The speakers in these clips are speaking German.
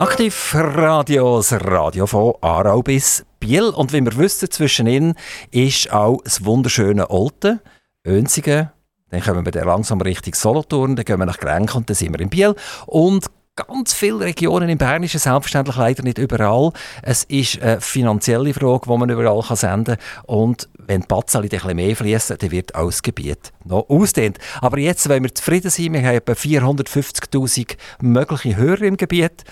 Aktiv Radio, das Radio von Aarau bis Biel. Und wie wir wissen, zwischen ihnen ist auch das wunderschöne Olten, Önsigen. Dann kommen wir langsam Richtung Solothurn, dann gehen wir nach Grenk und dann sind wir in Biel. Und ganz viele Regionen im Bernischen, selbstverständlich leider nicht überall. Es ist eine finanzielle Frage, die man überall senden kann. Und wenn die Batzali ein bisschen mehr fließen, dann wird auch das Gebiet noch ausdehnt. Aber jetzt wollen wir zufrieden sein. Wir haben etwa 450'000 mögliche Hörer im Gebiet.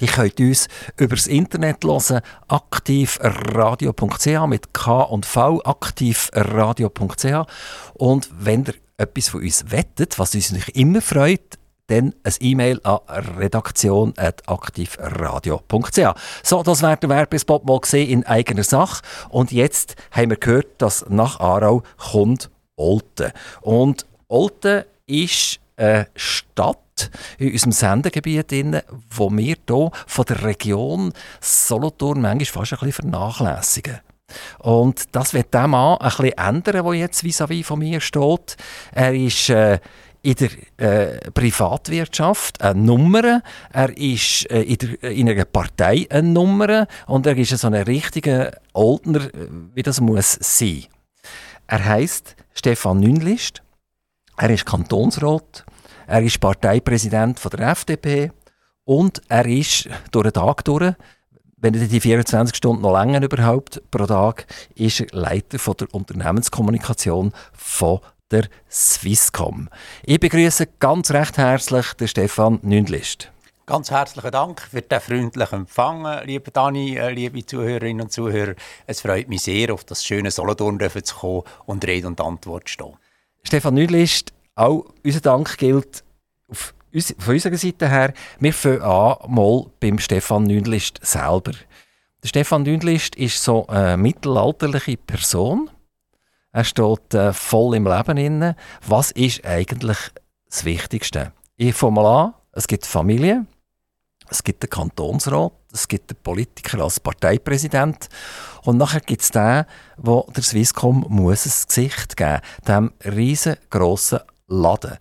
Die könnt uns über das Internet hören, aktivradio.ch mit K und V, aktivradio.ch. Und wenn ihr etwas von uns wettet, was uns natürlich immer freut, dann ein E-Mail an redaktion.aktivradio.ch. So, das wäre der Werbespot mal gesehen in eigener Sache. Und jetzt haben wir gehört, dass nach Aarau kommt Olten. Und Olten ist eine Stadt, in unserem Sendegebiet, wo wir hier von der Region Solothurn manchmal fast ein bisschen vernachlässigen. Und das wird der Mann ein bisschen ändern, der jetzt vis-à-vis -vis von mir steht. Er ist äh, in der äh, Privatwirtschaft eine Nummer, er ist äh, in, der, in, einer Partei eine Nummer und er ist so ein richtiger Oldner, äh, wie das muss sein. Er heißt Stefan Nünlist, er ist Kantonsrat, er ist Parteipräsident von der FDP und er ist durch den Tag durch, wenn er die 24 Stunden noch länger überhaupt pro Tag, ist er Leiter von der Unternehmenskommunikation von der Swisscom. Ich begrüße ganz recht herzlich den Stefan Nündlist. Ganz herzlichen Dank für den freundlichen Empfang, liebe Dani, äh, liebe Zuhörerinnen und Zuhörer. Es freut mich sehr, auf das schöne Solothurn zu kommen und Rede und Antwort zu stehen. Stefan Nündlist, auch unser Dank gilt auf von unserer Seite her, wir fangen an mal beim Stefan Nündlist selber. Der Stefan Nündlist ist so eine mittelalterliche Person. Er steht äh, voll im Leben inne. Was ist eigentlich das Wichtigste? Ich fange mal an. Es gibt Familie, es gibt den Kantonsrat, es gibt den Politiker als Parteipräsident und nachher gibt es den, wo der Swisscom muss ein Gesicht geben, dem riesengroßen Laden.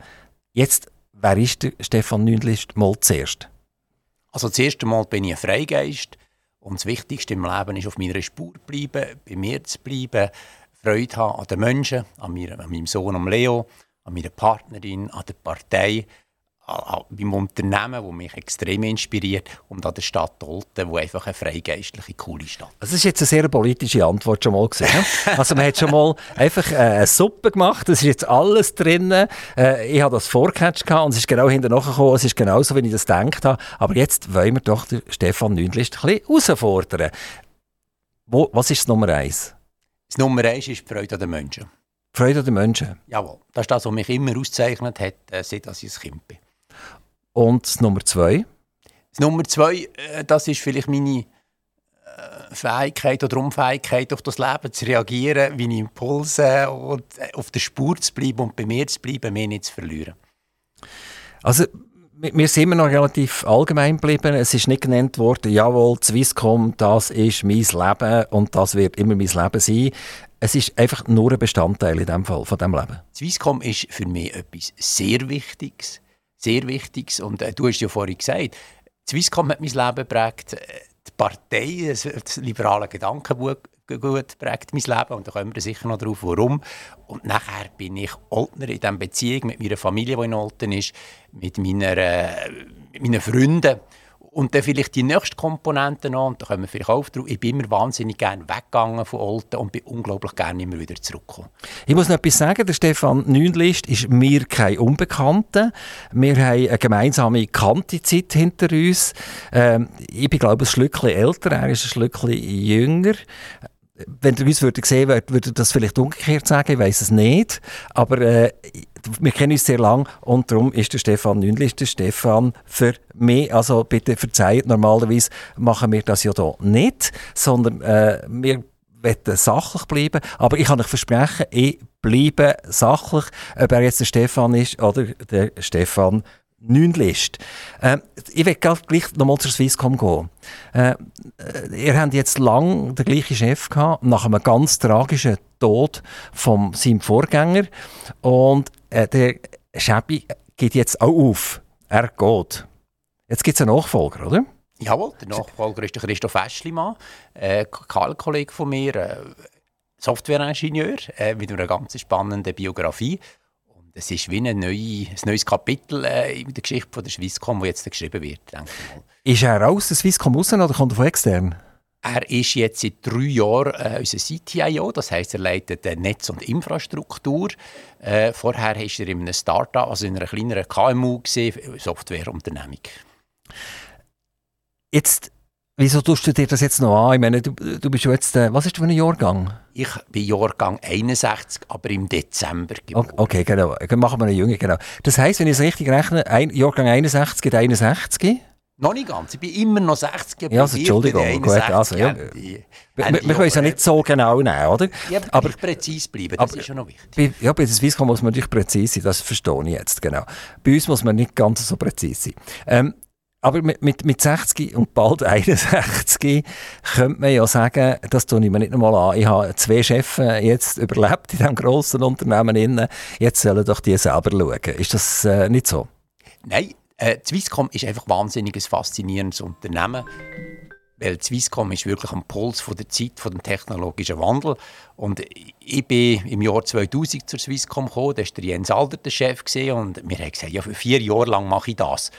Jetzt Wer ist der Stefan Nündlist mal zuerst? Also das erste Mal bin ich ein Freigeist und das Wichtigste im Leben ist, auf meiner Spur zu bleiben, bei mir zu bleiben, Freude haben an den Menschen, an, mir, an meinem Sohn an Leo, an meiner Partnerin, an der Partei, beim Unternehmen, das mich extrem inspiriert, und an der Stadt Olten, wo einfach eine freigeistliche, coole Stadt Das ist jetzt eine sehr politische Antwort schon mal gesehen. also man hat schon mal einfach äh, eine Suppe gemacht, es ist jetzt alles drin. Äh, ich habe das vorgecatcht und es ist genau hinterher gekommen, es ist genauso, wie ich das gedacht habe. Aber jetzt wollen wir doch Stefan Nündlist ein bisschen herausfordern. Wo, was ist das Nummer eins? Das Nummer eins ist die Freude an den Menschen. Freude an den Menschen? Jawohl. Das ist das, was mich immer auszeichnet hat, äh, seit ich ein Kind bin. Und das Nummer zwei? Das Nummer zwei, äh, das ist vielleicht meine äh, Fähigkeit oder Unfähigkeit, auf das Leben zu reagieren, meine Impulse und äh, auf der Spur zu bleiben und bei mir zu bleiben, mich nicht zu verlieren. Also, wir sind immer noch relativ allgemein geblieben. Es ist nicht genannt worden, jawohl, Swisscom, das ist mein Leben und das wird immer mein Leben sein. Es ist einfach nur ein Bestandteil in dem Fall von dem Leben. Swisscom ist für mich etwas sehr Wichtiges sehr Wichtiges. Und äh, du hast ja vorhin gesagt, Swisscom hat mein Leben geprägt, äh, die Partei, das, das liberale Gedankengut prägt mein Leben und da kommen wir sicher noch drauf, warum. Und nachher bin ich Oltner in dieser Beziehung mit meiner Familie, die in Olten ist, mit, meiner, äh, mit meinen Freunden und dann vielleicht die nächste Komponente noch, und da kommen wir vielleicht auch drauf. Ich bin immer wahnsinnig gerne weggegangen von Olten und bin unglaublich gerne immer wieder zurückgekommen. Ich muss noch etwas sagen, der Stefan Nünlist ist mir kein Unbekannter. Wir haben eine gemeinsame Kantizeit hinter uns. Ähm, ich bin, glaube ich, ein Schlückchen älter, er ist ein Schlückchen jünger wenn ihr uns würdet sehen würdet, würde das vielleicht umgekehrt sagen, ich weiß es nicht. Aber äh, wir kennen uns sehr lang und darum ist der Stefan Nünli der Stefan für mich. Also bitte verzeiht, normalerweise machen wir das ja hier nicht, sondern äh, wir wollen sachlich bleiben. Aber ich kann euch versprechen, ich bleibe sachlich, ob er jetzt der Stefan ist oder der Stefan Nünlist. Äh, ich will gleich nochmal zur Swisscom gehen. Äh, ihr habt jetzt lang den gleichen Chef gehabt, nach einem ganz tragischen Tod von seinem Vorgänger. Und äh, der Schäbi geht jetzt auch auf. Er geht. Jetzt gibt es einen Nachfolger, oder? Jawohl, der Nachfolger ist der Christoph Eschlimann, äh, KL-Kollege von mir, äh, Softwareingenieur äh, mit einer ganz spannenden Biografie. Es ist wie ein, neue, ein neues Kapitel äh, in der Geschichte von der Swisscom, das jetzt geschrieben wird, denke ich mal. Ist er raus, der Swisscom raus, oder kommt er von extern? Er ist jetzt seit drei Jahren äh, unser CTIO, das heißt, er leitet äh, Netz und Infrastruktur. Äh, vorher war er in einem Startup, also in einer kleineren KMU, gewesen, Softwareunternehmung. Jetzt, wieso tust du dir das jetzt noch an? Ich meine, du, du bist jetzt, äh, was ist du für ein Jahrgang? Ich bin Jahrgang 61, aber im Dezember geboren. Okay, genau. Dann machen wir einen Jünger, genau. Das heisst, wenn ich es richtig rechne, ein, Jahrgang 61 geht 61? Noch nicht ganz. Ich bin immer noch 60 Ja, also, Entschuldigung. Gut, also, ja. Wir, wir können es ja nicht so genau nehmen, oder? Ja, aber, aber präzise bleiben, das aber, ist ja noch wichtig. Bei, ja, bei der Swisscom muss man natürlich präzise sein, das verstehe ich jetzt, genau. Bei uns muss man nicht ganz so präzise sein. Ähm, aber mit, mit, mit 60 und bald 61 könnte man ja sagen, das tue ich mir nicht einmal an. Ich habe zwei Chefs jetzt überlebt in diesem grossen Unternehmen. Jetzt sollen doch die selber schauen. Ist das äh, nicht so? Nein, äh, Swisscom ist einfach ein faszinierendes Unternehmen. Weil Swisscom ist wirklich am Puls von der Zeit, von dem technologischen Wandel. Und ich bin im Jahr 2000 zur Swisscom gekommen, da war der Jens Alder der Chef und wir haben gesagt, ja, für vier Jahre lang mache ich das.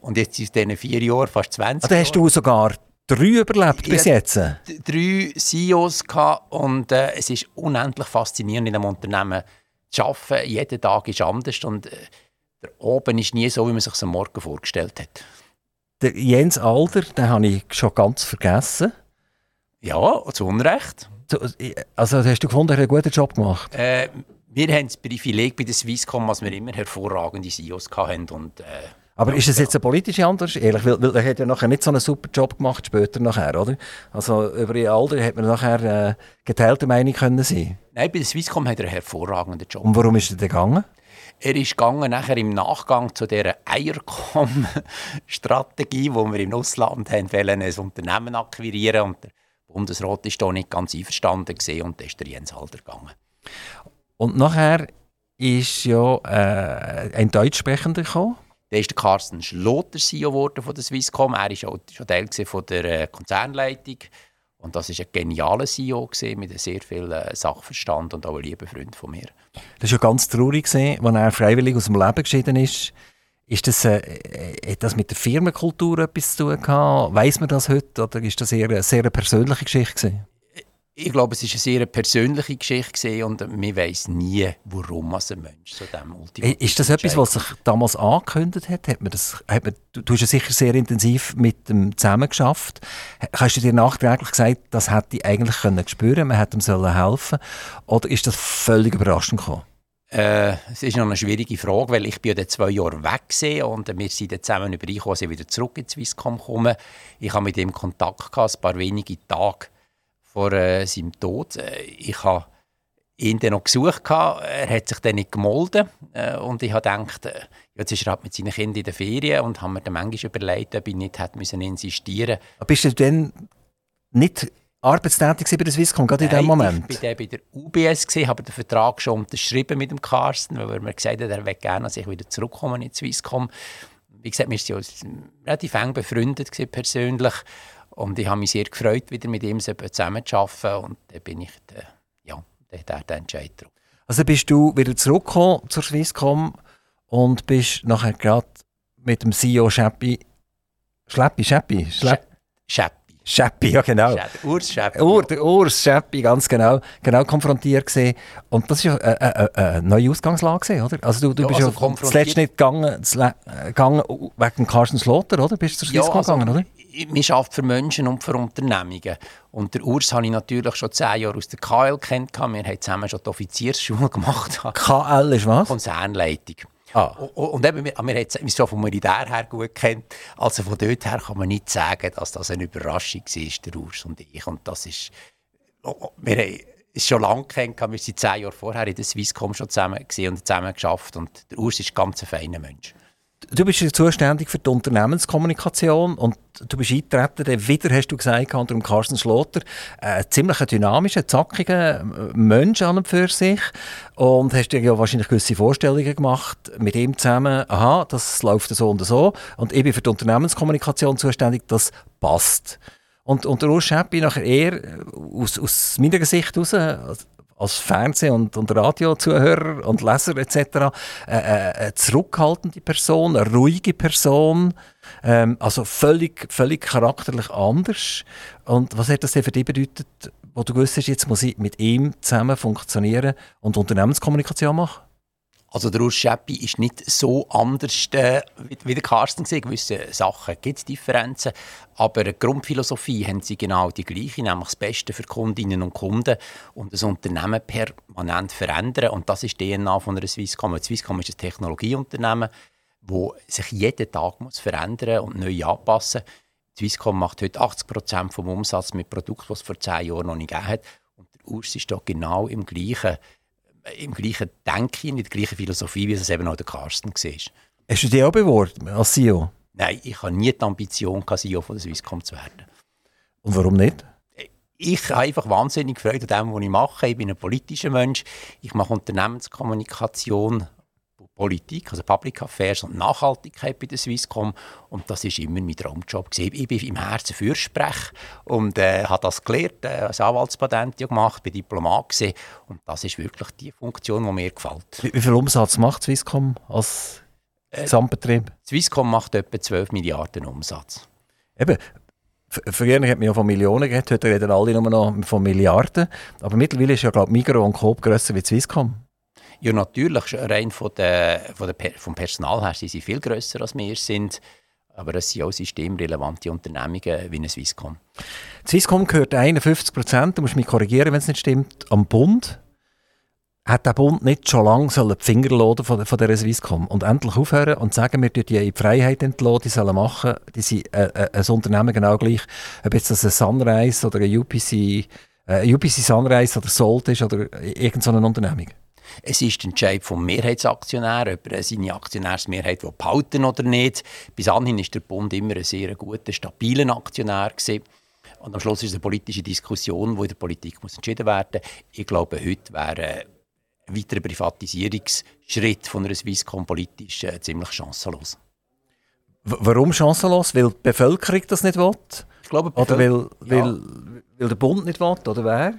Und jetzt ist diesen vier Jahren fast 20 ah, Da hast du sogar drei überlebt bis jetzt? Drei CEOs gehabt und äh, es ist unendlich faszinierend, in einem Unternehmen zu arbeiten. Jeder Tag ist anders und äh, der Oben ist nie so, wie man sich am Morgen vorgestellt hat. Der Jens Alder, den habe ich schon ganz vergessen. Ja, zu Unrecht. Also hast du gefunden, er hat einen guten Job gemacht? Äh, wir haben das Privileg bei der Swisscom, dass wir immer hervorragende CEOs hatten und äh, aber ist es jetzt eine politische Antwort? Ehrlich, weil, weil er hat ja nachher nicht so einen super Job gemacht, später nachher, oder? Also über ihr Alter hat man nachher äh, geteilte Meinung können sein. Nein, bei der Swisscom hat er einen hervorragenden Job. Und warum ist er denn gegangen? Er ist gegangen nachher im Nachgang zu dieser Eiercom-Strategie, wo wir im Ausland haben wollen, ein Unternehmen akquirieren und der Bundesrat ist da nicht ganz einverstanden gesehen und da ist der Jens Halder gegangen. Und nachher ist ja äh, ein Deutschsprechender gekommen. Dann ist der Carsten Schlotter CEO geworden von der Swisscom. Er war schon Teil von der äh, Konzernleitung. Und das war ein genialer CEO mit sehr viel äh, Sachverstand und auch ein lieber Freund von mir. Das war ja ganz traurig, als er freiwillig aus dem Leben geschieden ist. Ist das, äh, äh, hat das mit der Firmenkultur etwas zu tun gehabt? Weiss man das heute oder ist das eher eine sehr persönliche Geschichte? Gewesen? Ich glaube, es war eine sehr persönliche Geschichte und man weiß nie, warum ein Mensch zu dem Ultimatum Ist das etwas, was sich damals angekündigt hat? hat, man das, hat man, du, du hast ja sicher sehr intensiv mit dem zusammen geschafft. Hast du dir nachträglich gesagt, das hätte ich eigentlich können spüren, man hätte ihm sollen helfen Oder ist das völlig überraschend gekommen? Äh, es ist noch eine schwierige Frage, weil ich bin ja zwei Jahre weg und wir sind dann zusammen übereingekommen, dass ich wieder zurück in Swisscom komme. Ich habe mit ihm Kontakt gehabt, ein paar wenige Tage vor äh, seinem Tod. Äh, ich habe ihn dann noch gesucht, er hat sich dann nicht gemolden äh, und ich habe gedacht, äh, jetzt ist er halt mit seinen Kindern in der Ferien und habe mir dann manchmal überlegt, ob ich nicht hätte müssen insistieren musste. Bist du denn nicht arbeitstätig bei der Swisscom, gerade in diesem Moment? ich war bei der UBS, gewesen, habe den Vertrag schon unterschrieben mit dem Carsten, weil er mir gesagt hat, er möchte gerne, dass ich wieder zurückkomme in die Swisscom. Wie gesagt, wir waren ja relativ eng befreundet persönlich und ich habe mich sehr gefreut, wieder mit ihm zusammen zu arbeiten. Und dann bin ich der, ja, der, der, der Entscheid Also bist du wieder zurückgekommen zur Swisscom und bist nachher gerade mit dem CEO Scheppi, Schleppi, Scheppi, Schleppi, Scheppi. Scheppi, ja genau. Urs Scheppi. Ur, der Urs Scheppi, ganz genau, genau konfrontiert gesehen. Und das war ja eine, eine, eine, neue Ausgangslage, gewesen, oder? Also du, du ja, bist also ja zuletzt nicht gegangen, gegangen wegen Carsten Slotter, oder? Bist du zur Swisscom ja, also, gegangen, oder? Wir arbeiten für Menschen und für Unternehmungen. Und der Urs habe ich natürlich schon zehn Jahre aus der KL kennt. Wir haben zusammen schon die Offiziersschule gemacht. KL ist was? Konzernleitung. Ah. Und eben, wir, wir haben es schon vom Militär her gut kennt. Also von dort her kann man nicht sagen, dass das eine Überraschung war, der Urs und ich. Und das ist... Wir haben es schon lange kennt, wir sind zehn Jahre vorher in der Swisscom schon zusammen und zusammen geschafft. Und der Urs ist ein ganz feiner Mensch. Du bist ja zuständig für die Unternehmenskommunikation und du bist eingetreten, dann wieder, hast du gesagt, unter dem Carsten Schlotter, ein ziemlich dynamischer, zackiger Mensch an und für sich und hast dir ja wahrscheinlich gewisse Vorstellungen gemacht mit ihm zusammen, aha, das läuft so und so und ich bin für die Unternehmenskommunikation zuständig, das passt. Und, und der Urs Schäppi nachher eher aus, aus meiner Sicht heraus, als Fernseh- und, und Radiozuhörer und Leser etc. Äh, äh, eine zurückhaltende Person, eine ruhige Person, ähm, also völlig, völlig charakterlich anders. Und was hat das denn für dich bedeutet, wo du gewusst hast, jetzt muss ich mit ihm zusammen funktionieren und Unternehmenskommunikation machen? Also der Urs Schäppi ist nicht so anders äh, wie der Carsten gesehen. Gewisse Sachen gibt es Differenzen, aber die Grundphilosophie haben sie genau die gleiche, nämlich das Beste für Kundinnen und Kunden und das Unternehmen permanent verändern. Und das ist die DNA von einer Swisscom. Swisscom ist ein Technologieunternehmen, das sich jeden Tag muss verändern und neu anpassen. Swisscom macht heute 80 Prozent vom Umsatz mit Produkten, die es vor zehn Jahren noch nicht gegeben hat. Und der Urs ist da genau im gleichen im gleichen Denken, in der gleichen Philosophie, wie es eben auch der Carsten war. Hast du dich auch beworben als CEO? Nein, ich habe nie die Ambition, CEO von der Swisscom zu werden. Und warum nicht? Ich habe einfach wahnsinnig Freude an dem, was ich mache. Ich bin ein politischer Mensch. Ich mache Unternehmenskommunikation Politik, also Public Affairs und Nachhaltigkeit bei der Swisscom. Und das ist immer mein Traumjob. Gewesen. Ich bin im Herzen Fürsprech und äh, habe das gelernt, äh, als Anwaltspatent gemacht, bin Diplomat gewesen. Und das ist wirklich die Funktion, die mir gefällt. Wie, wie viel Umsatz macht Swisscom als äh, Gesamtbetrieb? Swisscom macht etwa 12 Milliarden Umsatz. Eben, Früher hat man ja von Millionen geredet, heute reden alle nur noch von Milliarden. Aber mittlerweile ist ja, glaube ich, Migros und Coop grösser wie Swisscom. Ja, natürlich. Rein von der, von der, vom Personal her sind sie viel grösser als wir sind. Aber es sind auch systemrelevante Unternehmungen wie eine Swisscom. Swisscom gehört 51 Prozent, du musst mich korrigieren, wenn es nicht stimmt, am Bund. Hat der Bund nicht schon lange die Finger laden von, von dieser Swisscom und endlich aufhören und sagen, wir die in die Freiheit entlassen, die sollen machen, die sind äh, äh, ein Unternehmen genau gleich, ob jetzt das ein Sunrise oder ein UPC, äh, UPC Sunrise oder Salt ist oder irgendeine Unternehmung? Es ist der Entscheid vom Mehrheitsaktionär, ob er seine Aktionärsmehrheit behalten oder nicht. Bis anhin war der Bund immer ein sehr guter, stabiler Aktionär. Gewesen. Und am Schluss ist es eine politische Diskussion, die in der Politik muss entschieden werden muss. Ich glaube, heute wäre ein weiterer Privatisierungsschritt von einer Swisscom politisch äh, ziemlich chancenlos. W warum chancenlos? Weil die Bevölkerung das nicht will? Ich glaube, oder weil, weil, ja. weil der Bund nicht will, oder wer?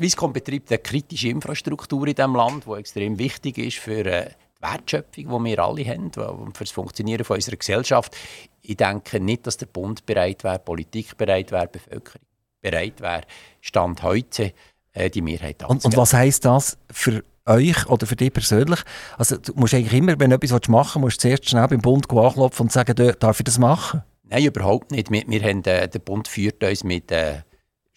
Swisscom betreibt eine kritische Infrastruktur in diesem Land, die extrem wichtig ist für äh, die Wertschöpfung, die wir alle haben und für das Funktionieren von unserer Gesellschaft. Ich denke nicht, dass der Bund bereit wäre, Politik bereit wäre, Bevölkerung bereit wäre, Stand heute äh, die Mehrheit und, und was heisst das für euch oder für dich persönlich? Also du musst eigentlich immer, wenn du etwas machen willst, musst du zuerst schnell beim Bund anklopfen und sagen, darf ich das machen? Nein, überhaupt nicht. Wir, wir haben, äh, der Bund führt uns mit äh,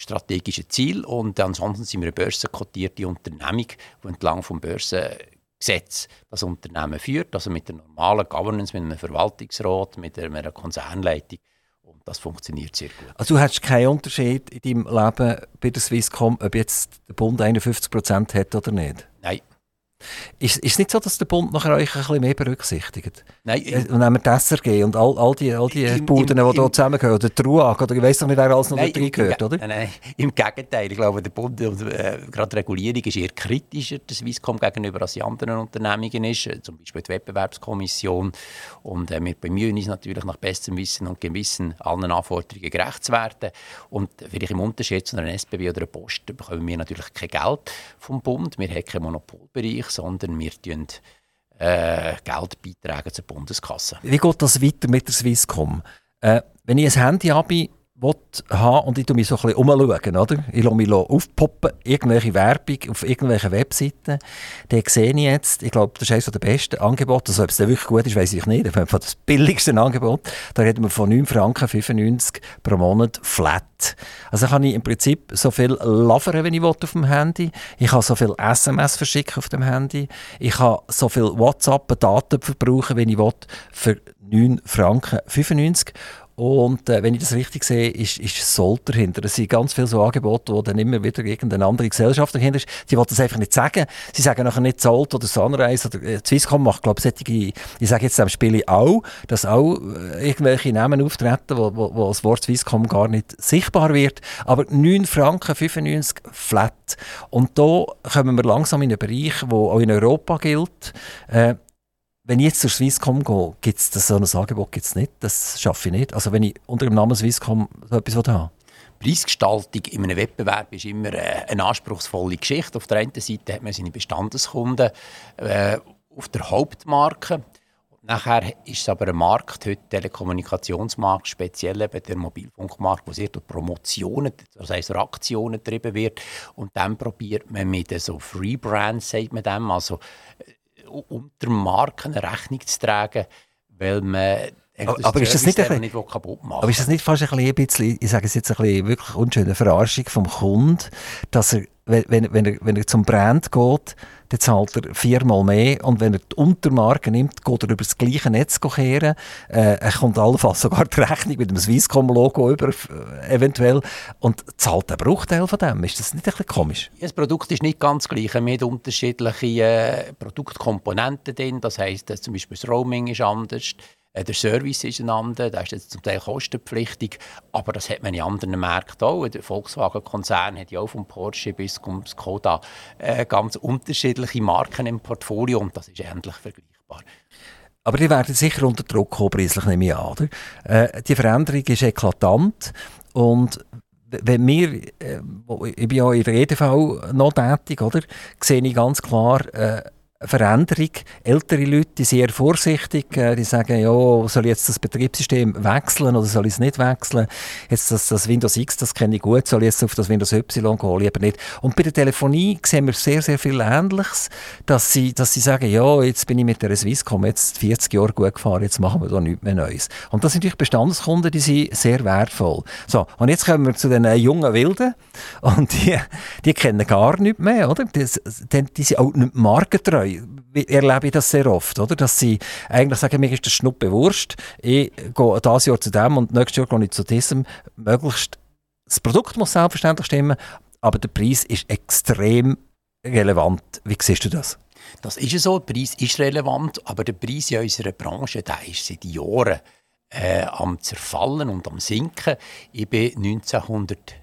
strategische Ziel und ansonsten sind wir eine börsenkotierte Unternehmung, die entlang vom Börsengesetz das Unternehmen führt, also mit der normalen Governance, mit einem Verwaltungsrat, mit einer Konzernleitung und das funktioniert sehr gut. Also du hast keinen Unterschied in deinem Leben bei der Swisscom, ob jetzt der Bund 51 Prozent hat oder nicht? Nein. Ist, ist es nicht so, dass der Bund nachher euch ein bisschen mehr berücksichtigt? Nein. Äh, und nehmen wir die SRG und all, all die, all die im, Buden, die hier zusammengehören, oder die RUAG, oder ich weiss noch nicht, wer alles noch nein, drin gehört, oder? Nein, nein, im Gegenteil. Ich glaube, der Bund, äh, gerade die Regulierung ist eher kritischer der Swisscom gegenüber als die anderen Unternehmungen ist, äh, zum Beispiel die Wettbewerbskommission. Und äh, wir bemühen uns natürlich nach bestem Wissen und Gewissen allen Anforderungen gerecht zu werden. Und vielleicht im Unterschied zu einer SBB oder einer Post bekommen wir natürlich kein Geld vom Bund. Wir haben keinen Monopolbereich, sondern wir tun äh, Geld beitragen zur Bundeskasse. Wie geht das weiter mit der Swisscom? Äh, wenn ich ein Handy habe, haben und ich mich so ein bisschen umschauen, oder? Ich lasse mich aufpoppen, irgendwelche Werbung auf irgendwelchen Webseiten. Dann sehe ich jetzt, ich glaube, das ist eines der besten Angebote. Also, ob es wirklich gut ist, weiß ich nicht. Das ist das billigste Angebot. Da reden wir von 9 Franken 95 pro Monat flat. Also kann ich im Prinzip so viel lavern, wenn ich will, auf dem Handy. Ich kann so viel SMS verschicken auf dem Handy. Ich kann so viel WhatsApp-Daten verbrauchen, wenn ich will, für 9 Franken 95. Und äh, wenn ich das richtig sehe, ist, ist Sold dahinter. Es sind ganz viele so Angebote, wo dann immer wieder irgendeine andere Gesellschaft dahinter ist. Sie wollen das einfach nicht sagen. Sie sagen nachher nicht Sold oder Sunrise oder äh, Swisscom macht, glaube ich, solche, ich sage jetzt am Spiel auch, dass auch äh, irgendwelche Namen auftreten, wo, wo, wo das Wort Swisscom gar nicht sichtbar wird. Aber 9 Franken 95 flat. Und da kommen wir langsam in einen Bereich, der auch in Europa gilt. Äh, wenn ich jetzt zur Swisscom gehe, gibt es so ein Angebot gibt's nicht. Das schaffe ich nicht. Also wenn ich unter dem Namen Swisscom so etwas habe. Preisgestaltung in einem Wettbewerb ist immer äh, eine anspruchsvolle Geschichte. Auf der einen Seite hat man seine Bestandeskunden äh, auf der Hauptmarke. Nachher ist es aber ein Markt, heute Telekommunikationsmarkt, speziell eben der Mobilfunkmarkt, wo sehr durch Promotionen, das heisst Aktionen getrieben wird. Und dann probiert man mit so Free Brands, sagt man dem, also unter Marken Rechnung zu tragen, weil man aber, aber ist das nicht, ein nicht kaputt machen. Aber ist das nicht fast ein bisschen, ich sage es jetzt ein bisschen wirklich unschöne Verarschung vom Kunden, dass er, wenn, wenn, er, wenn er zum Brand geht, dann zahlt er viermal mehr und wenn er die Untermarke nimmt, geht er über das gleiche Netz kehren. Äh, er kommt allenfalls sogar die Rechnung mit dem Swisscom-Logo über, äh, eventuell, und zahlt einen Bruchteil von dem. Ist das nicht ein bisschen komisch? Das Produkt ist nicht ganz gleich. Wir haben unterschiedliche äh, Produktkomponenten drin. Das heisst, dass zum Beispiel das Roaming ist anders der Service ist ein anderer, der ist jetzt zum Teil kostenpflichtig, aber das hat man in anderen Märkten auch. Der Volkswagen-Konzern hat ja auch vom Porsche bis zum Skoda äh, ganz unterschiedliche Marken im Portfolio und das ist ähnlich vergleichbar. Aber die werden sicher unter Druck kommen, preislich nehme ich an. Äh, die Veränderung ist eklatant und wenn wir, äh, ich bin ja in der EDV noch tätig, oder, sehe ich ganz klar, äh, Veränderung. Ältere Leute die sind sehr vorsichtig. Äh, die sagen, ja, soll ich jetzt das Betriebssystem wechseln oder soll ich es nicht wechseln? Jetzt das, das Windows X, das kenne ich gut, soll ich jetzt auf das Windows Y gehen? Lieber nicht. Und bei der Telefonie sehen wir sehr, sehr viel Ähnliches, dass sie, dass sie sagen, ja, jetzt bin ich mit der Swisscom jetzt 40 Jahre gut gefahren, jetzt machen wir da nichts mehr Neues. Und das sind natürlich Bestandskunden, die sind sehr wertvoll. So, und jetzt kommen wir zu den jungen Wilden und die, die kennen gar nichts mehr, oder? Die, die, die sind auch nicht markentreu erlebe ich das sehr oft, oder? dass sie eigentlich sagen, mir ist das Schnuppe Wurst, ich gehe dieses Jahr zu dem und nächstes Jahr gehe ich zu diesem. Möglichst, das Produkt muss selbstverständlich stimmen, aber der Preis ist extrem relevant. Wie siehst du das? Das ist so, der Preis ist relevant, aber der Preis in unserer Branche, der ist seit Jahren äh, am zerfallen und am sinken. Ich bin 1900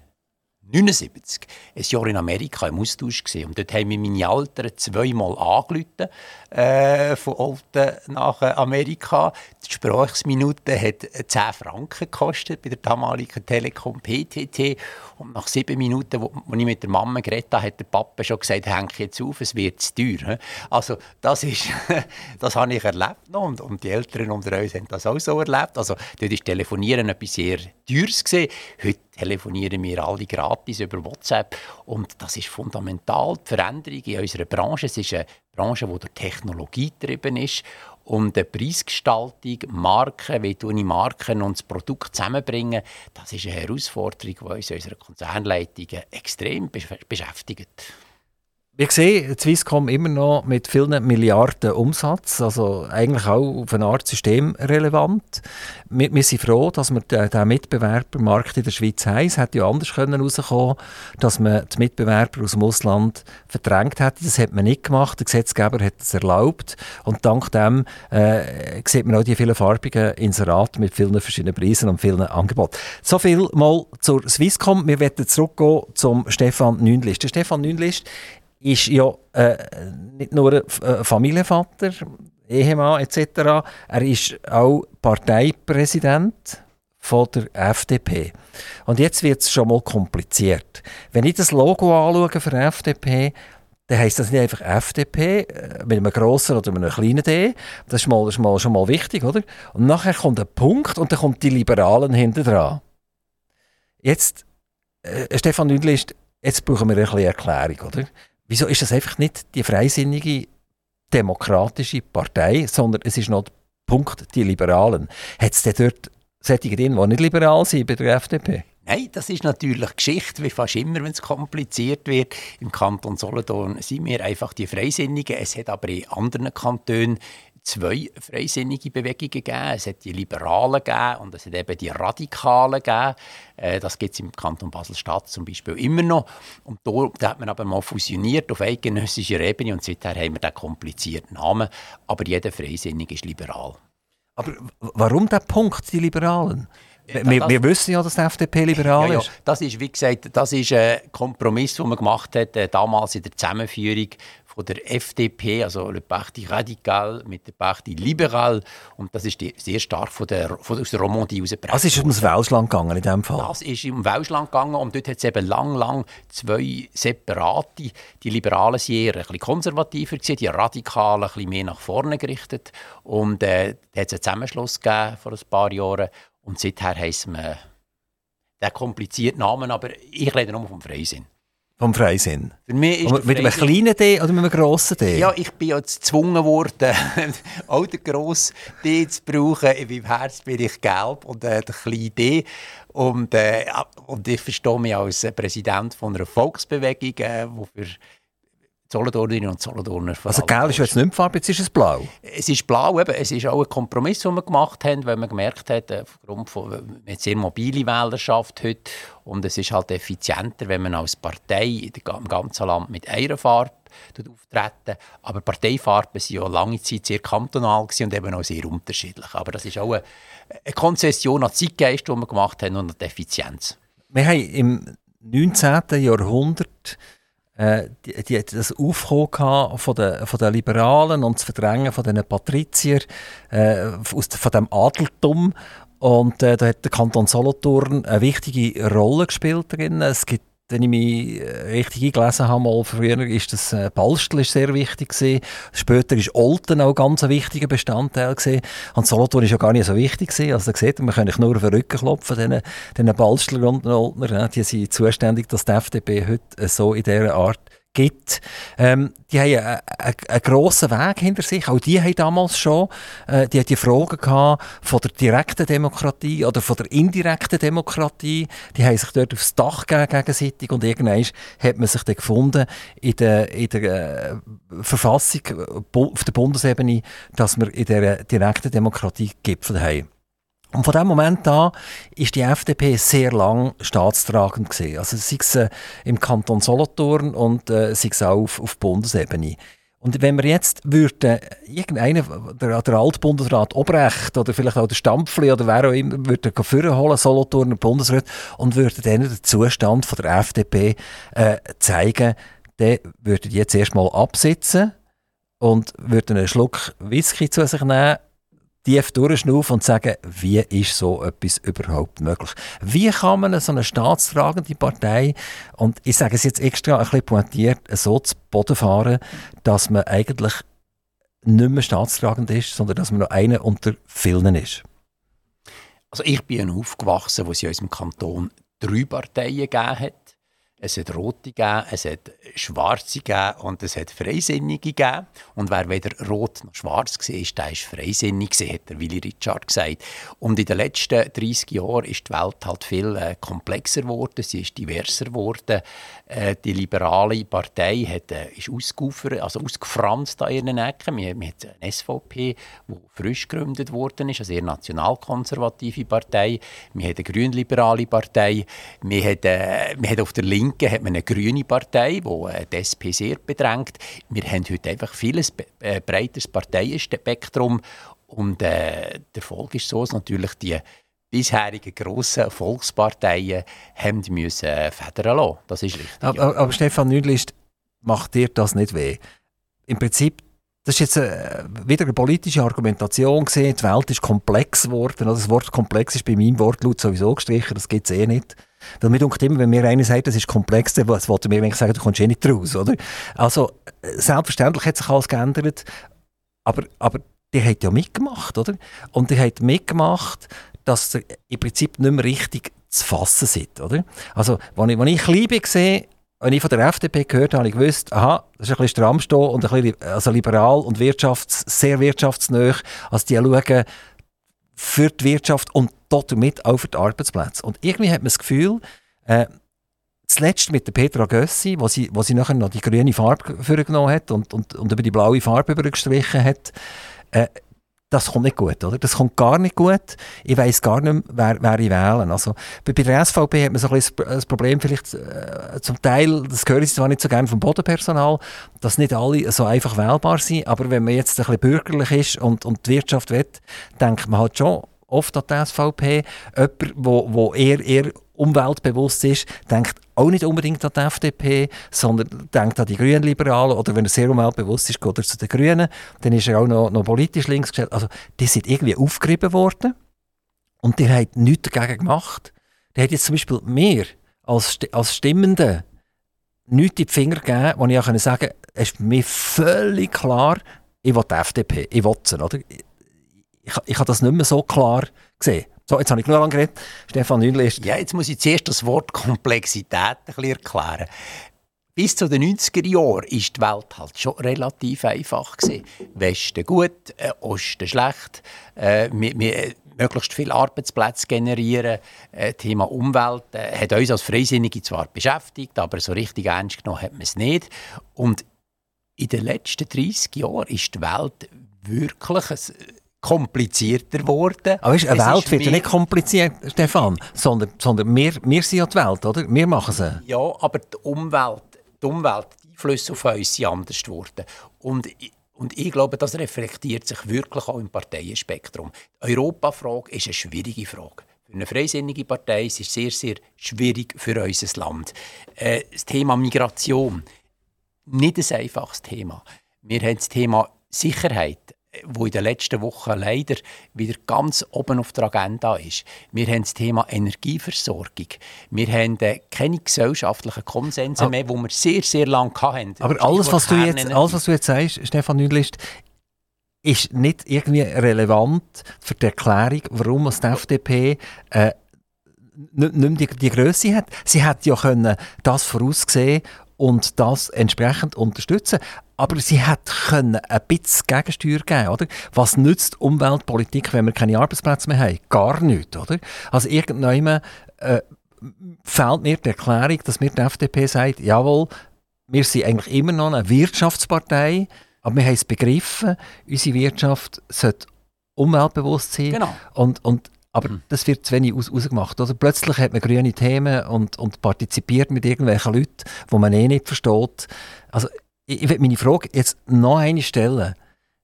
1979 ein Jahr in Amerika im Austausch gesehen und dort haben mir meine Eltern zweimal angerufen äh, von Olten nach Amerika. Die Sprachminute hat 10 Franken gekostet bei der damaligen Telekom PTT und nach sieben Minuten, wo, ich mit der Mama geredet habe, hat der Papa schon gesagt, häng jetzt auf, es wird zu teuer. Also das ist, das habe ich erlebt noch und, und die Eltern unter uns haben das auch so erlebt. Also dort ist Telefonieren etwas sehr Teures gesehen. Heute telefonieren wir alle gratis über WhatsApp. Und das ist fundamental die Veränderung in unserer Branche. Es ist eine Branche, die durch Technologie getrieben ist. Und die Preisgestaltung, Marken, wie ich Marken und das Produkt zusammenbringen, das ist eine Herausforderung, die uns in unserer Konzernleitung extrem beschäftigt. Wir sehen Swisscom immer noch mit vielen Milliarden Umsatz, also eigentlich auch auf eine Art systemrelevant. Wir, wir sind froh, dass wir den Mitbewerbermarkt in der Schweiz haben. Es hätte ja anders können rauskommen dass man die Mitbewerber aus dem Ausland verdrängt hätte. Das hat man nicht gemacht. Der Gesetzgeber hat es erlaubt. Und dank dem äh, sieht man auch die vielen farbigen Inserate mit vielen verschiedenen Preisen und vielen Angeboten. So viel mal zur Swisscom. Wir werden zurückgehen zum Stefan Nünlist. Der Stefan Nünlist ist ja äh, nicht nur äh, Familienvater, Ehemann etc., er ist auch Parteipräsident von der FDP. Und jetzt wird es schon mal kompliziert. Wenn ich das Logo anschaue für FDP, dann heisst das nicht einfach FDP äh, mit einem grossen oder einem kleinen D. Das ist, mal, das ist mal, schon mal wichtig, oder? Und nachher kommt ein Punkt und dann kommt die Liberalen hinten dran. Jetzt, äh, Stefan Nüdlist, jetzt brauchen wir ein bisschen Erklärung, oder? Wieso ist das einfach nicht die freisinnige demokratische Partei, sondern es ist noch der Punkt, die Liberalen. Hat es dort solche drin, die nicht liberal sind bei der FDP? Nein, das ist natürlich Geschichte, wie fast immer, wenn es kompliziert wird. Im Kanton Solothurn sind wir einfach die Freisinnigen. Es hat aber in anderen Kantonen zwei freisinnige Bewegungen gegeben. Es hat die Liberalen gegeben und es hat eben die Radikalen gegeben. Äh, das gibt es im Kanton Basel-Stadt zum Beispiel immer noch. Und da hat man aber mal fusioniert auf eidgenössischer Ebene und seither haben wir den komplizierten Namen. Aber jeder Freisinnige ist liberal. Aber warum der Punkt, die Liberalen? Wir, wir, wissen ja, dass die FDP liberal ja, ja. ist. Das ist, wie gesagt, das ist ein Kompromiss, den man gemacht hat, äh, damals in der Zusammenführung von der FDP, also Le Parti Radical mit der Parti Liberal. Und das ist die, sehr stark von der, von, aus der Romandie herausgeprägt. Also ist ums Welschland gegangen in diesem Fall? Das ist um Welschland gegangen und dort hat es eben lang, lang zwei separate. Die Liberalen sind eher ein bisschen konservativer, gewesen, die Radikalen ein bisschen mehr nach vorne gerichtet. Und äh, da hat es einen Zusammenschluss gegeben vor ein paar Jahren. Und seither heisst man der komplizierte Namen, aber ich rede nur vom Freisinn. Vom Freisinn? Für mich ist mit einem kleinen D oder mit einem grossen D? Ja, ich bin jetzt gezwungen worden, auch den grossen D zu brauchen. In meinem Herz bin ich gelb und äh, der kleine D. Und, äh, und ich verstehe mich als Präsident von einer Volksbewegung, äh, wo für Solothurnerinnen und Solothurner. Also gelb ist jetzt nicht Farbe, jetzt ist es blau? Es ist blau, eben. es ist auch ein Kompromiss, den wir gemacht haben, weil man gemerkt hat, äh, aufgrund von eine sehr mobile Wählerschaft heute und es ist halt effizienter, wenn man als Partei im ganzen Land mit einer Farbe auftreten. Aber Parteifarben waren ja lange Zeit sehr kantonal und eben auch sehr unterschiedlich. Aber das ist auch eine, eine Konzession an Zeitgeist, die wir gemacht haben und an die Effizienz. Wir haben im 19. Jahrhundert äh, die, die, das Aufkommen von den, von den Liberalen und das Verdrängen von den Patrizier, äh, aus, von dem Adeltum. Und äh, da hat der Kanton Solothurn eine wichtige Rolle gespielt drin. Es gibt wenn ich mich äh, richtig eingelesen habe, mal früher ist das äh, Balstel sehr wichtig gewesen. Später ist Olten auch ganz ein wichtiger Bestandteil gewesen. Und Solothurn ist ja gar nicht so wichtig gewesen. Also da sieht man, kann ich nur auf den Rücken klopfen, diesen, diesen Balstler und Oltner. Die sind zuständig, dass die FDP heute so in dieser Art gibt. Ähm, die haben einen, einen, einen grossen Weg hinter sich. Auch die haben damals schon äh, die, die Fragen gehabt von der direkten Demokratie oder von der indirekten Demokratie. Die haben sich dort aufs Dach gegeben gegenseitig und irgendwann hat man sich dann gefunden in der, in der äh, Verfassung auf der Bundesebene, dass wir in der direkten Demokratie Gipfel haben. Und von dem Moment an ist die FDP sehr lang staatstragend gewesen. Also sei es äh, im Kanton Solothurn und äh, sei es auch auf, auf Bundesebene. Und wenn wir jetzt würden, irgendeinen, der, Altbundesrat Obrecht oder vielleicht auch der Stampfli oder wer auch immer, würden holen, Solothurner Bundesrat, und würden denen den Zustand von der FDP äh, zeigen, dann würden die jetzt erstmal absitzen und würden einen Schluck Whisky zu sich nehmen tief durchschnaufen und sagen, wie ist so etwas überhaupt möglich? Wie kann man so eine staatstragende Partei, und ich sage es jetzt extra ein bisschen pointiert, so zu Boden fahren, dass man eigentlich nicht mehr staatstragend ist, sondern dass man noch einer unter vielen ist? Also ich bin aufgewachsen, wo es in unserem Kanton drei Parteien hat es hat Rote gegeben, es hat Schwarze gegeben und es hat Freisinnige gegeben. Und wer weder rot noch schwarz war, der ist freisinnig, hat der Willy Richard gesagt. Und in den letzten 30 Jahren ist die Welt halt viel äh, komplexer geworden, sie ist diverser geworden. Äh, die liberale Partei hat, äh, ist also ausgefranst an ihren Ecken. Wir, wir haben eine SVP, die frisch gegründet worden ist, eine sehr nationalkonservative Partei. Wir haben eine grünliberale Partei. Wir haben, äh, wir haben auf der Linken hat man eine grüne Partei, die äh, die SP sehr bedrängt. Wir haben heute einfach vieles äh, breiteres Parteienspektrum und äh, der Folge ist so, dass natürlich die bisherigen grossen Volksparteien haben müssen äh, federn lassen. Das ist richtig. Aber, ja. aber Stefan Nüdlist, macht dir das nicht weh? Im Prinzip das ist jetzt äh, wieder eine politische Argumentation gesehen. Die Welt ist komplex geworden. Also das Wort komplex ist bei meinem Wortlaut sowieso gestrichen. Das gibt es eh nicht. Weil mir denkt immer, wenn mir einer sagt, das ist komplex, dann wollte mir eigentlich sagen, du kommst eh nicht raus, oder? Also, selbstverständlich hat sich alles geändert, aber, aber die hat ja mitgemacht, oder? Und die hat mitgemacht, dass sie im Prinzip nicht mehr richtig zu fassen sind, oder? Also, wenn ich, wenn ich klein war, wenn ich von der FDP gehört habe, ich gewusst, aha, das ist ein bisschen stramm und ein bisschen also liberal und wirtschafts-, sehr wirtschaftsnah. Also die schauen für die Wirtschaft und damit auch für die Arbeitsplätze. Und irgendwie hat man das Gefühl, äh, zuletzt mit der Petra Gössi, wo sie, wo sie nachher noch die grüne Farbe vorgenommen hat und, und, und über die blaue Farbe übergestrichen hat, Äh, das kommt nicht gut, oder? Das kommt gar nicht gut. Ich weiß gar nicht mehr, wer, wer ich wählen. Also, bei, bei der SVP hat man so ein bisschen das Problem vielleicht äh, zum Teil, das höre ich zwar nicht so gerne vom Bodenpersonal, dass nicht alle so einfach wählbar sind, aber wenn man jetzt ein bisschen bürgerlich ist und, und die Wirtschaft will, denkt man halt schon oft an die SVP. Jemand, wo eher, eher umweltbewusst ist, denkt auch nicht unbedingt an die FDP, sondern denkt an die Grünen Liberalen oder wenn er sehr umweltbewusst ist, geht er zu den Grünen, dann ist er auch noch, noch politisch links gestellt. Also die sind irgendwie aufgerieben worden und die haben nichts dagegen gemacht. Der hat jetzt zum Beispiel mir als, als Stimmende nichts in die Finger gegeben, wo ich auch sagen konnte, es ist mich völlig klar, ich will die FDP, ich will sie, oder? Ich, ich, ich habe das nicht mehr so klar gesehen. So, jetzt habe ich nur lange geredet. Stefan Nünli ist... Ja, jetzt muss ich zuerst das Wort Komplexität ein bisschen erklären. Bis zu den 90er Jahren war die Welt halt schon relativ einfach. Westen gut, äh, Osten schlecht. Äh, wir, wir, äh, möglichst viele Arbeitsplätze generieren. Äh, Thema Umwelt äh, hat uns als Freisinnige zwar beschäftigt, aber so richtig ernst genommen hat man es nicht. Und in den letzten 30 Jahren ist die Welt wirklich ein komplizierter geworden. Aber weißt, eine es Welt wird ja nicht kompliziert, Stefan, sondern, sondern wir, wir sind ja die Welt, oder? Wir machen sie. Ja, aber die Umwelt, die Umwelt, die Einflüsse auf uns sind anders geworden. Und, und ich glaube, das reflektiert sich wirklich auch im Parteienspektrum. Die Europafrage ist eine schwierige Frage. Für eine freisinnige Partei ist es sehr, sehr schwierig für unser Land. Äh, das Thema Migration, nicht ein einfaches Thema. Wir haben das Thema Sicherheit wo in den letzten Wochen leider wieder ganz oben auf der Agenda ist. Wir haben das Thema Energieversorgung. Wir haben äh, keine gesellschaftlichen Konsense ah. mehr, wo wir sehr, sehr lange hatten. Aber alles was, du jetzt, alles, was du jetzt sagst, Stefan Nüdlist, ist nicht irgendwie relevant für die Erklärung, warum die FDP äh, nicht, mehr die, die Größe hat. Sie hätte ja können das voraussehen und das entsprechend unterstützen. Aber sie hätte können ein bisschen Gegensteuer geben oder? Was nützt Umweltpolitik, wenn wir keine Arbeitsplätze mehr haben? Gar nichts, oder? Also irgendwann äh, fehlt mir die Erklärung, dass mir die FDP sagt, jawohl, wir sind eigentlich immer noch eine Wirtschaftspartei, aber wir haben es begriffen, unsere Wirtschaft sollte umweltbewusst sein. Genau. Und, und aber mhm. das wird zu wenig aus, rausgemacht. Also plötzlich hat man grüne Themen und, und partizipiert mit irgendwelchen Leuten, die man eh nicht versteht. Also ich, ich meine Frage jetzt noch eine stellen.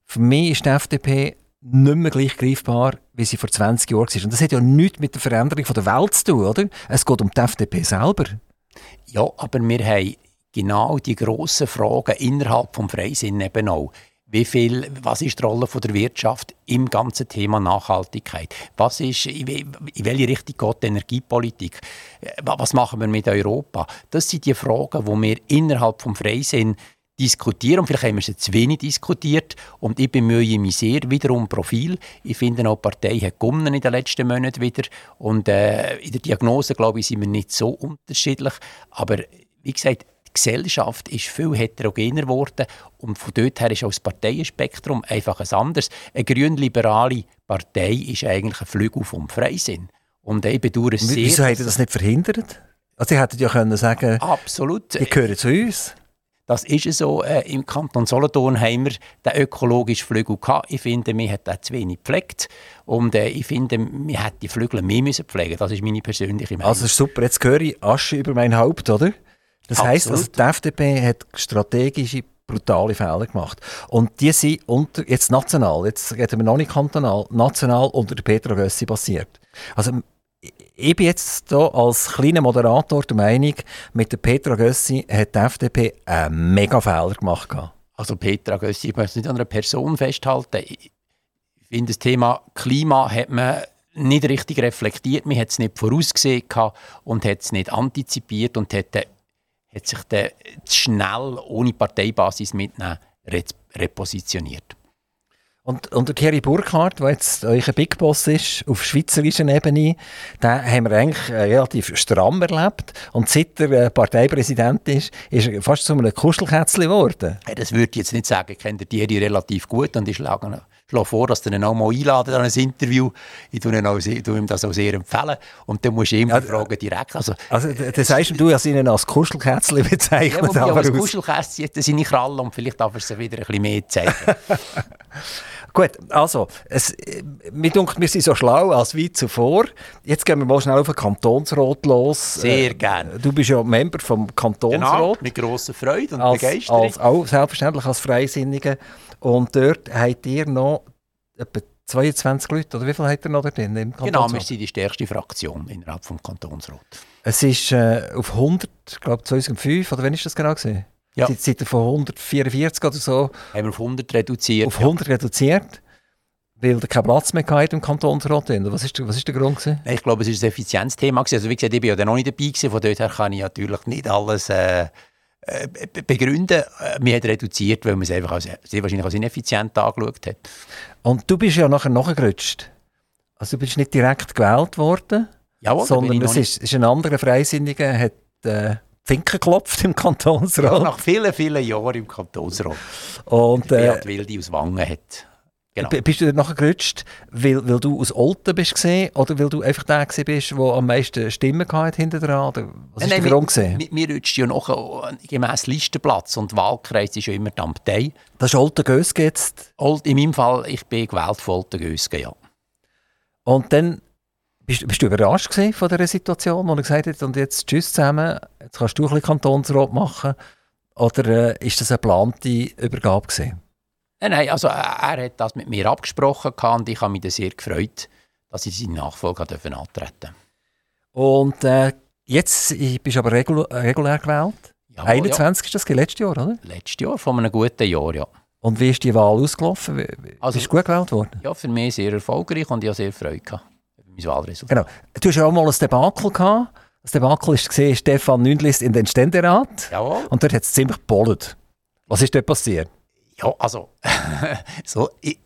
Für mich ist die FDP nicht mehr gleich greifbar, wie sie vor 20 Jahren war. Und das hat ja nichts mit der Veränderung der Welt zu tun, oder? Es geht um die FDP selber. Ja, aber wir haben genau die grossen Fragen innerhalb des Freisinn eben auch. Wie viel, was ist die Rolle der Wirtschaft im ganzen Thema Nachhaltigkeit? Was ist, in welche Richtung geht die Energiepolitik? Was machen wir mit Europa? Das sind die Fragen, die wir innerhalb des Freisinn diskutieren. Und vielleicht haben wir sie zu wenig diskutiert. Und ich bemühe mich sehr wieder um Profil. Ich finde auch, die Partei hat gewonnen in den letzten Monaten wieder. Und äh, in der Diagnose, glaube ich, sind wir nicht so unterschiedlich. Aber wie gesagt, Gesellschaft ist viel heterogener geworden und von dort her ist auch das Parteienspektrum einfach ein anderes. Eine grün-liberale Partei ist eigentlich ein Flügel vom Freisinn. Und ich bedauere sehr... Wieso hätte das nicht verhindert? Also Sie hätten ja können sagen, Absolut. die gehören zu uns. Das ist so. Äh, Im Kanton Solothurn haben wir den ökologischen Flügel gehabt. Ich finde, wir hat den zu wenig gepflegt. Und äh, ich finde, wir hätten die Flügel mehr müssen pflegen Das ist meine persönliche Meinung. Also super. Jetzt höre ich Asche über mein Haupt, oder? Das heisst, also die FDP hat strategische brutale Fehler gemacht. Und die sind unter, jetzt national, jetzt reden wir noch nicht kantonal, national unter der Petra Gössi passiert. Also, ich bin jetzt hier als kleiner Moderator der Meinung, mit der Petra Gössi hat die FDP einen mega Fehler gemacht. Also Petra Gössi, ich muss nicht an einer Person festhalten. Ich finde, das Thema Klima hat man nicht richtig reflektiert, man hat es nicht vorausgesehen und hat es nicht antizipiert und hat hat sich dann schnell ohne Parteibasis mitnehmen repositioniert. Und, und der Thierry Burkhardt, der jetzt euer Big Boss ist, auf schweizerischer Ebene, den haben wir eigentlich äh, relativ stramm erlebt. Und seit er äh, Parteipräsident ist, ist er fast zu einem Kuschelkätzchen geworden. Das würde ich jetzt nicht sagen. Ich kenne Thierry relativ gut und ich schlage schlage vor, dass du ihn auch mal einladen an ein Interview. Ich tue, auch, tue ihm das auch sehr empfehlen. Und dann musst du ihm ja, fragen direkt. Also, also das sagst du, dass ihn als Kuschelkätzchen bezeichnet. Ja, aber als Kuschelkätzchen hat seine Kralle und vielleicht darf er sie wieder ein bisschen mehr zeigen. Gut, also, es, mir denkt, wir sind so schlau als wie zuvor. Jetzt gehen wir mal schnell auf den Kantonsrat los. Sehr äh, gerne. Du bist ja Member vom Kantonsrat. Genau, mit grosser Freude und als, Begeisterung. Als, auch selbstverständlich als Freisinniger. Und dort habt ihr noch etwa 22 Leute, oder wie viel habt ihr noch dort drin im Genau, wir sind die stärkste Fraktion innerhalb des Kantonsrat. Es ist äh, auf 100, ich glaube 2005, oder wann ist das genau gewesen? Ja. Seit, seit von 144 oder so. Haben wir auf 100 reduziert. Auf 100 ja. reduziert, weil er keinen Platz mehr hatte im Kantonsrat. Was ist, was ist der Grund? Gewesen? Ich glaube, es war ein Effizienzthema. Also wie gesagt, ich bin ja noch nicht dabei gewesen, von dort her kann ich natürlich nicht alles... Äh, äh begründen. Wir haben reduziert, weil man es einfach als, sehr wahrscheinlich als ineffizient angeschaut hat. Und du bist ja nachher nachgerutscht. Also du bist nicht direkt gewählt worden, Jawohl, sondern es ist, ist, ein anderer Freisinniger, hat äh, Finken geklopft im Kantonsrat. Ja, nach vielen, vielen Jahren im Kantonsrat. Und äh, Beat Wildi aus Wangen hat. Genau. Bist du dann nachher gerutscht, weil, weil du aus Olten bist gesehen oder weil du einfach der bist, der am meisten Stimmen hatte hinter dran? Oder was ist der Grund gesehen? Mir rutscht ja noch gemäss Listenplatz und Wahlkreis ist ja immer die Amtei. Das ist Olten Gösge jetzt? Old, in meinem Fall, ich bin gewählt von Olten Gösge, ja. Und dann bist, bist du überrascht von dieser Situation, wo er gesagt hat, und jetzt tschüss zusammen, jetzt kannst du ein bisschen Kantonsrat machen? Oder äh, ist das eine geplante Übergabe gewesen? Nein, nein, also er hat das mit mir abgesprochen und ich habe mich sehr gefreut, dass ich seine Nachfolger antreten durfte. Und äh, jetzt bist du aber regul regulär gewählt? Ja, 21 ja. ist das letztes Jahr, oder? Letztes Jahr, von einem guten Jahr, ja. Und wie ist die Wahl ausgelaufen? Wie, also, bist du gut gewählt worden? Ja, für mich sehr erfolgreich und ich habe sehr Freude gehabt mein Wahlresultat. Genau. Du hast ja auch mal ein Debakel gehabt. Das Debakel war gesehen, Stefan Nündlist in den Ständerat. Jawohl. Und dort hat es ziemlich gebollt. Was ist dort passiert? Ja, also, so, ich,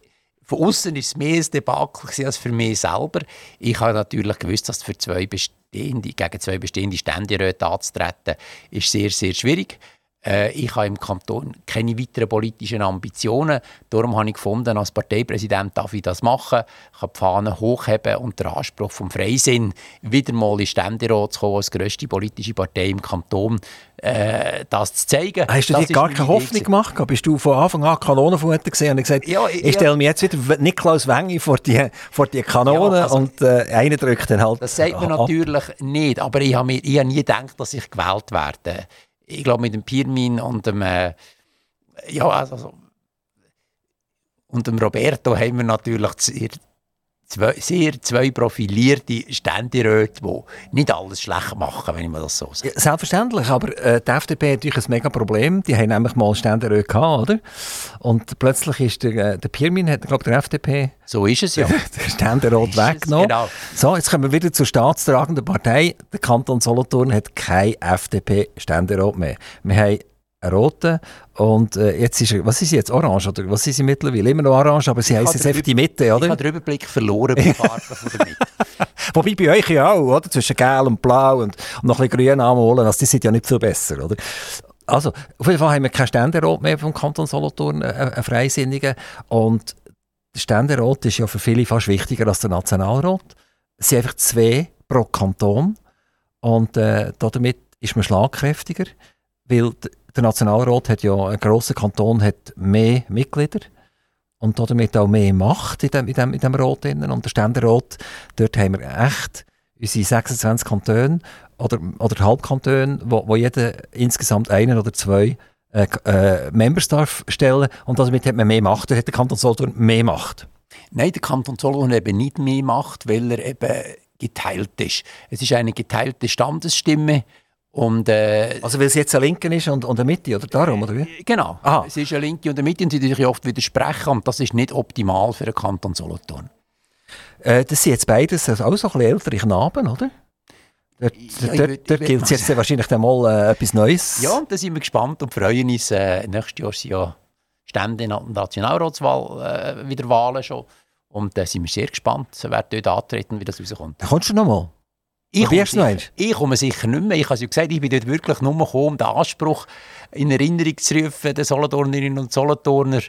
von außen ist es mehr ein Debakel als für mich selber. Ich habe natürlich gewusst, dass für zwei bestehende, gegen zwei bestehende Ständeräte anzutreten, ist sehr, sehr schwierig. Äh, ich habe im Kanton keine weiteren politischen Ambitionen. Darum habe ich gefunden, als Parteipräsident darf ich das machen. Ich kann die Fahne hochheben und den Anspruch vom Freisinn, wieder mal in Ständerat zu kommen, als grösste politische Partei im Kanton, äh, das zu zeigen. Hast du dir gar keine Hoffnung gemacht? Bist du von Anfang an Kanonenfutter gesehen und gesagt, ja, ich, ich stelle mir jetzt wieder Niklaus Wengi vor die, vor die Kanone ja, also, und äh, einer drückt dann halt Das sagt man ab. natürlich nicht, aber ich habe mir ich habe nie gedacht, dass ich gewählt werde ich glaube, mit dem Pirmin und dem, äh, ja, also, und dem Roberto haben wir natürlich zwei, sehr zwei profilierte Ständeräte, die nicht alles schlecht machen, wenn ich mal das so sage. Ja, selbstverständlich, aber äh, die FDP hat natürlich ein mega Problem. Die haben nämlich mal Ständeräte gehabt, oder? Und plötzlich ist der, äh, der Pirmin, hat, glaube der FDP... So ist es ja. der Ständerat weggenommen. Genau. So, jetzt kommen wir wieder zur staatstragenden Partei. Der Kanton Solothurn hat kein FDP-Ständerat mehr. Wir haben roten und äh, jetzt ist er, was ist sie jetzt, orange oder was ist sie mittlerweile? Immer noch orange, aber sie heisst jetzt einfach die Mitte, oder? Ich habe den Überblick verloren bei Farben von der Mitte. Wobei bei euch ja auch, oder? Zwischen gelb und blau und, und noch ein bisschen grün anholen, also die sind ja nicht viel besser, oder? Also, auf jeden Fall haben wir keinen Ständerat mehr vom Kanton Solothurn, äh, einen Freisinnigen und der Ständerat ist ja für viele fast wichtiger als der Nationalrat. Es sind einfach zwei pro Kanton und äh, damit ist man schlagkräftiger, weil der Nationalrat hat ja, ein grosser Kanton hat mehr Mitglieder und damit auch mehr Macht in dem, in dem, in dem Rat. Und der Ständerat, dort haben wir echt unsere 26 Kantone oder, oder Halbkantone, wo, wo jeder insgesamt einen oder zwei äh, äh, Members darf stellen und damit hat man mehr Macht. Da hat der Kanton Solothurn mehr Macht. Nein, der Kanton Solothurn eben nicht mehr Macht, weil er eben geteilt ist. Es ist eine geteilte Standesstimme und, äh, also weil es jetzt eine Linke ist und, und eine Mitte, oder darum, oder wie? Äh, genau, Aha. es ist eine Linke und eine Mitte und sie sich oft widersprechen und das ist nicht optimal für den Kanton Solothurn. Äh, das sind jetzt beides also auch so ein bisschen ältere Knaben, oder? Dort, ja, dort, dort gilt es jetzt wahrscheinlich mal äh, etwas Neues. Ja, da sind wir gespannt und freuen uns. Äh, nächstes Jahr sind ja Stände in der Nationalratswahl äh, wieder Wahlen schon. Und da äh, sind wir sehr gespannt, wer dort antreten, wie das rauskommt. Da kommst du noch Ich komme, sicher, ich komme sicher nicht mehr. Ich habe ja gesagt, ich bin dort wirklich nur gekommen, um den Anspruch in Erinnerung zu rufen, den Solothurnerinnen und Solothurner.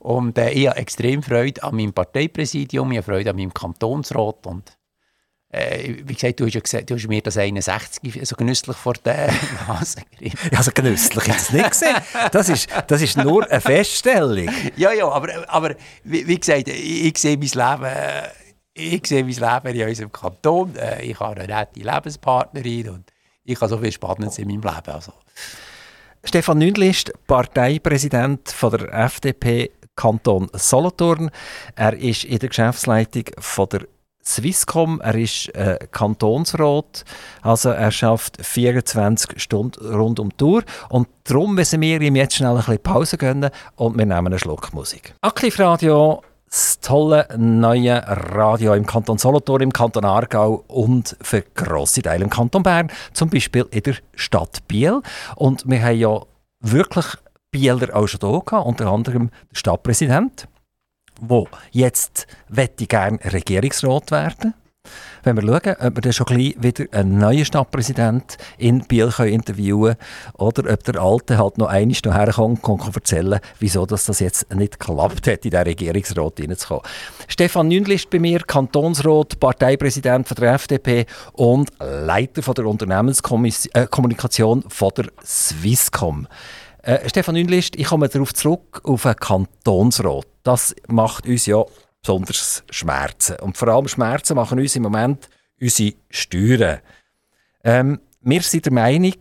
Und äh, ich habe extrem Freude an meinem Parteipräsidium, ich habe Freude an meinem Kantonsrat und äh, wie gesagt, du hast, ja gesagt, du hast mir das 61 so genüsslich vor der Nase gerieben. Also genüsslich ist es nicht gesehen. Das ist, das ist nur eine Feststellung. ja, ja, aber, aber wie, wie gesagt, ich, ich sehe mein Leben... Ich sehe mein Leben in unserem Kanton. Äh, ich habe eine nette Lebenspartnerin und ich habe so viel Spannendes in meinem Leben. Also. Stefan Nündlist, Parteipräsident von der FDP Kanton Solothurn. Er ist in der Geschäftsleitung von der Swisscom, er ist äh, Kantonsrat, also er schafft 24 Stunden rund um die Tour und darum müssen wir ihm jetzt schnell ein bisschen Pause gönnen und wir nehmen einen Schluck Musik. Aktiv Radio, das tolle neue Radio im Kanton Solothurn, im Kanton Aargau und für grosse Teile im Kanton Bern, zum Beispiel in der Stadt Biel. Und wir haben ja wirklich Bieler auch schon hier gehabt, unter anderem der Stadtpräsident wo jetzt möchte gerne Regierungsrat werden. Wenn wir schauen, ob wir dann schon gleich wieder einen neuen Stadtpräsident in Biel interviewen können oder ob der Alte halt noch einmal hierher kommt und kann erzählen, wieso das, das jetzt nicht geklappt hat, in den Regierungsrat hineinzukommen. Stefan Nündl ist bei mir, Kantonsrat, Parteipräsident von der FDP und Leiter von der Unternehmenskommunikation äh, von der Swisscom. Äh, Stefan Nünlist, ich komme darauf zurück, auf einen Kantonsrat. Das macht uns ja besonders Schmerzen. Und vor allem Schmerzen machen uns im Moment unsere Steuern. Ähm, wir sind der Meinung,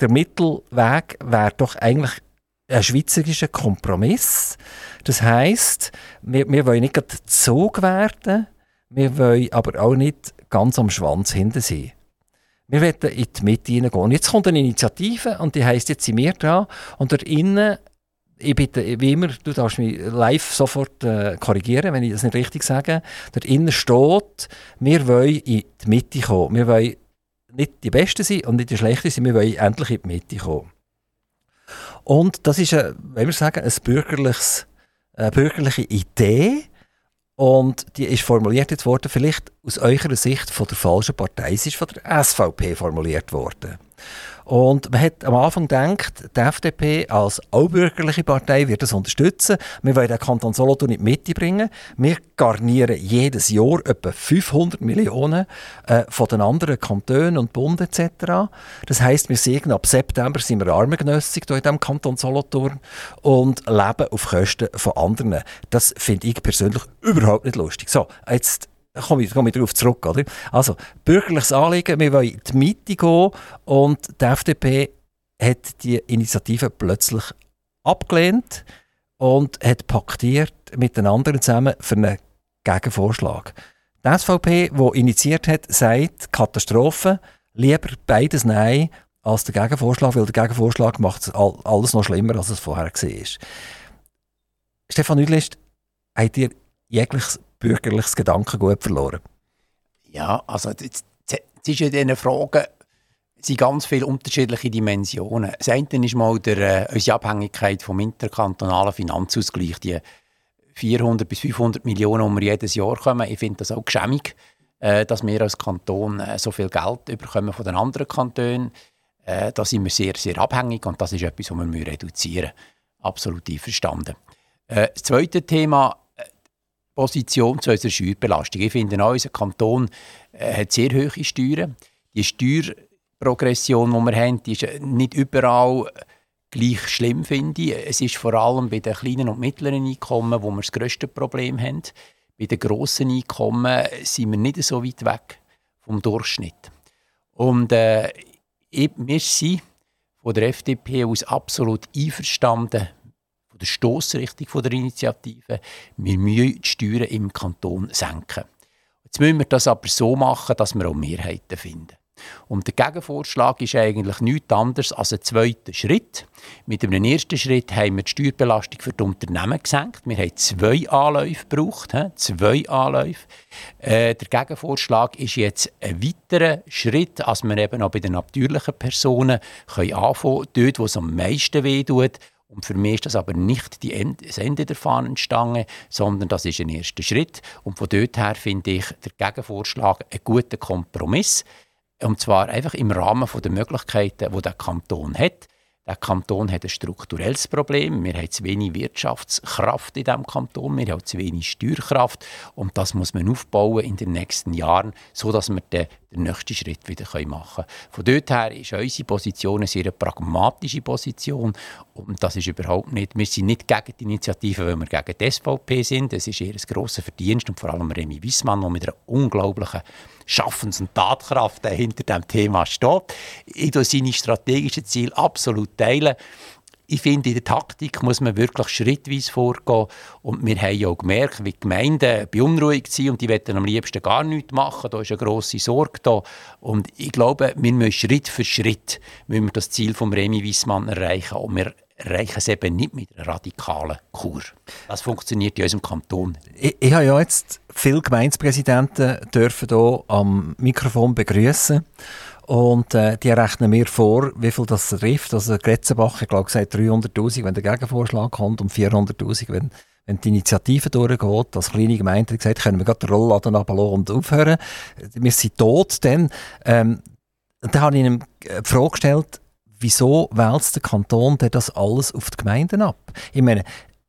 der Mittelweg wäre doch eigentlich ein schweizerischer Kompromiss. Das heisst, wir, wir wollen nicht Zug werden, wir wollen aber auch nicht ganz am Schwanz hinten sein. Wir wollen in die Mitte hineingehen. Und jetzt kommt eine Initiative und die heisst, jetzt sind wir dran. Und dort innen, ich bitte, wie immer, du darfst mich live sofort äh, korrigieren, wenn ich das nicht richtig sage. Dort innen steht, wir wollen in die Mitte kommen. Wir wollen nicht die Besten sein und nicht die Schlechten sein, wir wollen endlich in die Mitte kommen. Und das ist, ein, wenn wir sagen, ein bürgerliches, eine bürgerliche Idee, und die ist formuliert jetzt worden, vielleicht aus eurer Sicht von der falschen Partei. Sie ist von der SVP formuliert worden. Und man hat am Anfang gedacht, die FDP als allbürgerliche Partei wird das unterstützen. Wir wollen den Kanton Solothurn in die Mitte bringen. Wir garnieren jedes Jahr etwa 500 Millionen äh, von den anderen Kantonen und Bund etc. Das heisst, wir sehen, ab September sind wir armengenössig hier in diesem Kanton Solothurn und leben auf Kosten von anderen. Das finde ich persönlich überhaupt nicht lustig. So, jetzt komme ich, komme ich darauf zurück. Oder? Also, bürgerliches Anliegen, wir wollen in die Mitte gehen und die FDP hat die Initiative plötzlich abgelehnt und hat paktiert mit den anderen zusammen für einen Gegenvorschlag. Die SVP, die initiiert hat, sagt Katastrophe, lieber beides Nein als der Gegenvorschlag, weil der Gegenvorschlag macht alles noch schlimmer, als es vorher war. Stefan Nüdlist, habt ihr jegliches bürgerliches Gedankengut verloren? Ja, also es ist in diesen Fragen sind ganz viele unterschiedliche Dimensionen. Das eine ist mal der, äh, unsere Abhängigkeit vom interkantonalen Finanzausgleich, die 400 bis 500 Millionen, die wir jedes Jahr kommen. Ich finde das auch geschämig, äh, dass wir als Kanton äh, so viel Geld bekommen von den anderen Kantonen. Äh, da sind wir sehr, sehr abhängig und das ist etwas, was wir reduzieren müssen. Absolut einverstanden. Äh, das zweite Thema Position zu unserer Steuerbelastung. Ich finde auch, unser Kanton äh, hat sehr hohe Steuern. Die Steuerprogression, die wir haben, die ist nicht überall gleich schlimm, finde ich. Es ist vor allem bei den kleinen und mittleren Einkommen, wo wir das grösste Problem haben. Bei den grossen Einkommen sind wir nicht so weit weg vom Durchschnitt. Und äh, wir sind von der FDP aus absolut einverstanden der Stoßrichtung der Initiative. Wir müssen die Steuern im Kanton senken. Jetzt müssen wir das aber so machen, dass wir auch Mehrheiten finden. Und der Gegenvorschlag ist eigentlich nichts anderes als ein zweiter Schritt. Mit einem ersten Schritt haben wir die Steuerbelastung für die Unternehmen gesenkt. Wir haben zwei Anläufe gebraucht. Zwei Anläufe. Äh, der Gegenvorschlag ist jetzt ein weiterer Schritt, als wir eben auch bei den natürlichen Personen anfangen können, dort, wo es am meisten wehtut und für mich ist das aber nicht End das Ende der Fahnenstange, sondern das ist ein erster Schritt. Und von dort her finde ich der Gegenvorschlag einen guten Kompromiss. Und zwar einfach im Rahmen der Möglichkeiten, die der Kanton hat. Der Kanton hat ein strukturelles Problem. Wir haben zu wenig Wirtschaftskraft in diesem Kanton. Wir haben zu wenig Steuerkraft. Und das muss man aufbauen in den nächsten Jahren, sodass wir den, den nächsten Schritt wieder machen können. Von dort her ist unsere Position eine sehr pragmatische Position. Und das ist überhaupt nicht, wir sind nicht gegen die Initiative, weil wir gegen die SVP sind. Das ist eher ein grosser Verdienst und vor allem Remy Wissmann, der mit einer unglaublichen Schaffens- und Tatkraft hinter dem Thema steht. Ich teile seine strategischen Ziele absolut teilen. Ich finde, in der Taktik muss man wirklich schrittweise vorgehen. Und wir haben ja auch gemerkt, wie die Gemeinden beunruhigt sind und die wollen am liebsten gar nichts machen. Da ist eine grosse Sorge da. Und ich glaube, wir müssen Schritt für Schritt müssen wir das Ziel von Remy Wissmann erreichen. Und wir erreichen es eben nicht mit einer radikalen Kur. Das funktioniert in unserem Kanton. Ich, ich habe ja jetzt viele Gemeindepräsidenten dürfen hier am Mikrofon begrüßen und äh, die rechnen mir vor, wie viel das trifft. Also Gretzenbach, ich glaube, gesagt 300'000, wenn der Gegenvorschlag kommt und 400'000, wenn, wenn die Initiative durchgeht. Als kleine Gemeinde hat gesagt, können wir gerade den Rollladen runterlassen und aufhören. Wir sind tot dann. Ähm, dann habe ich ihm die Frage gestellt, wieso wälzt der Kanton denn das alles auf die Gemeinden ab? Ich meine,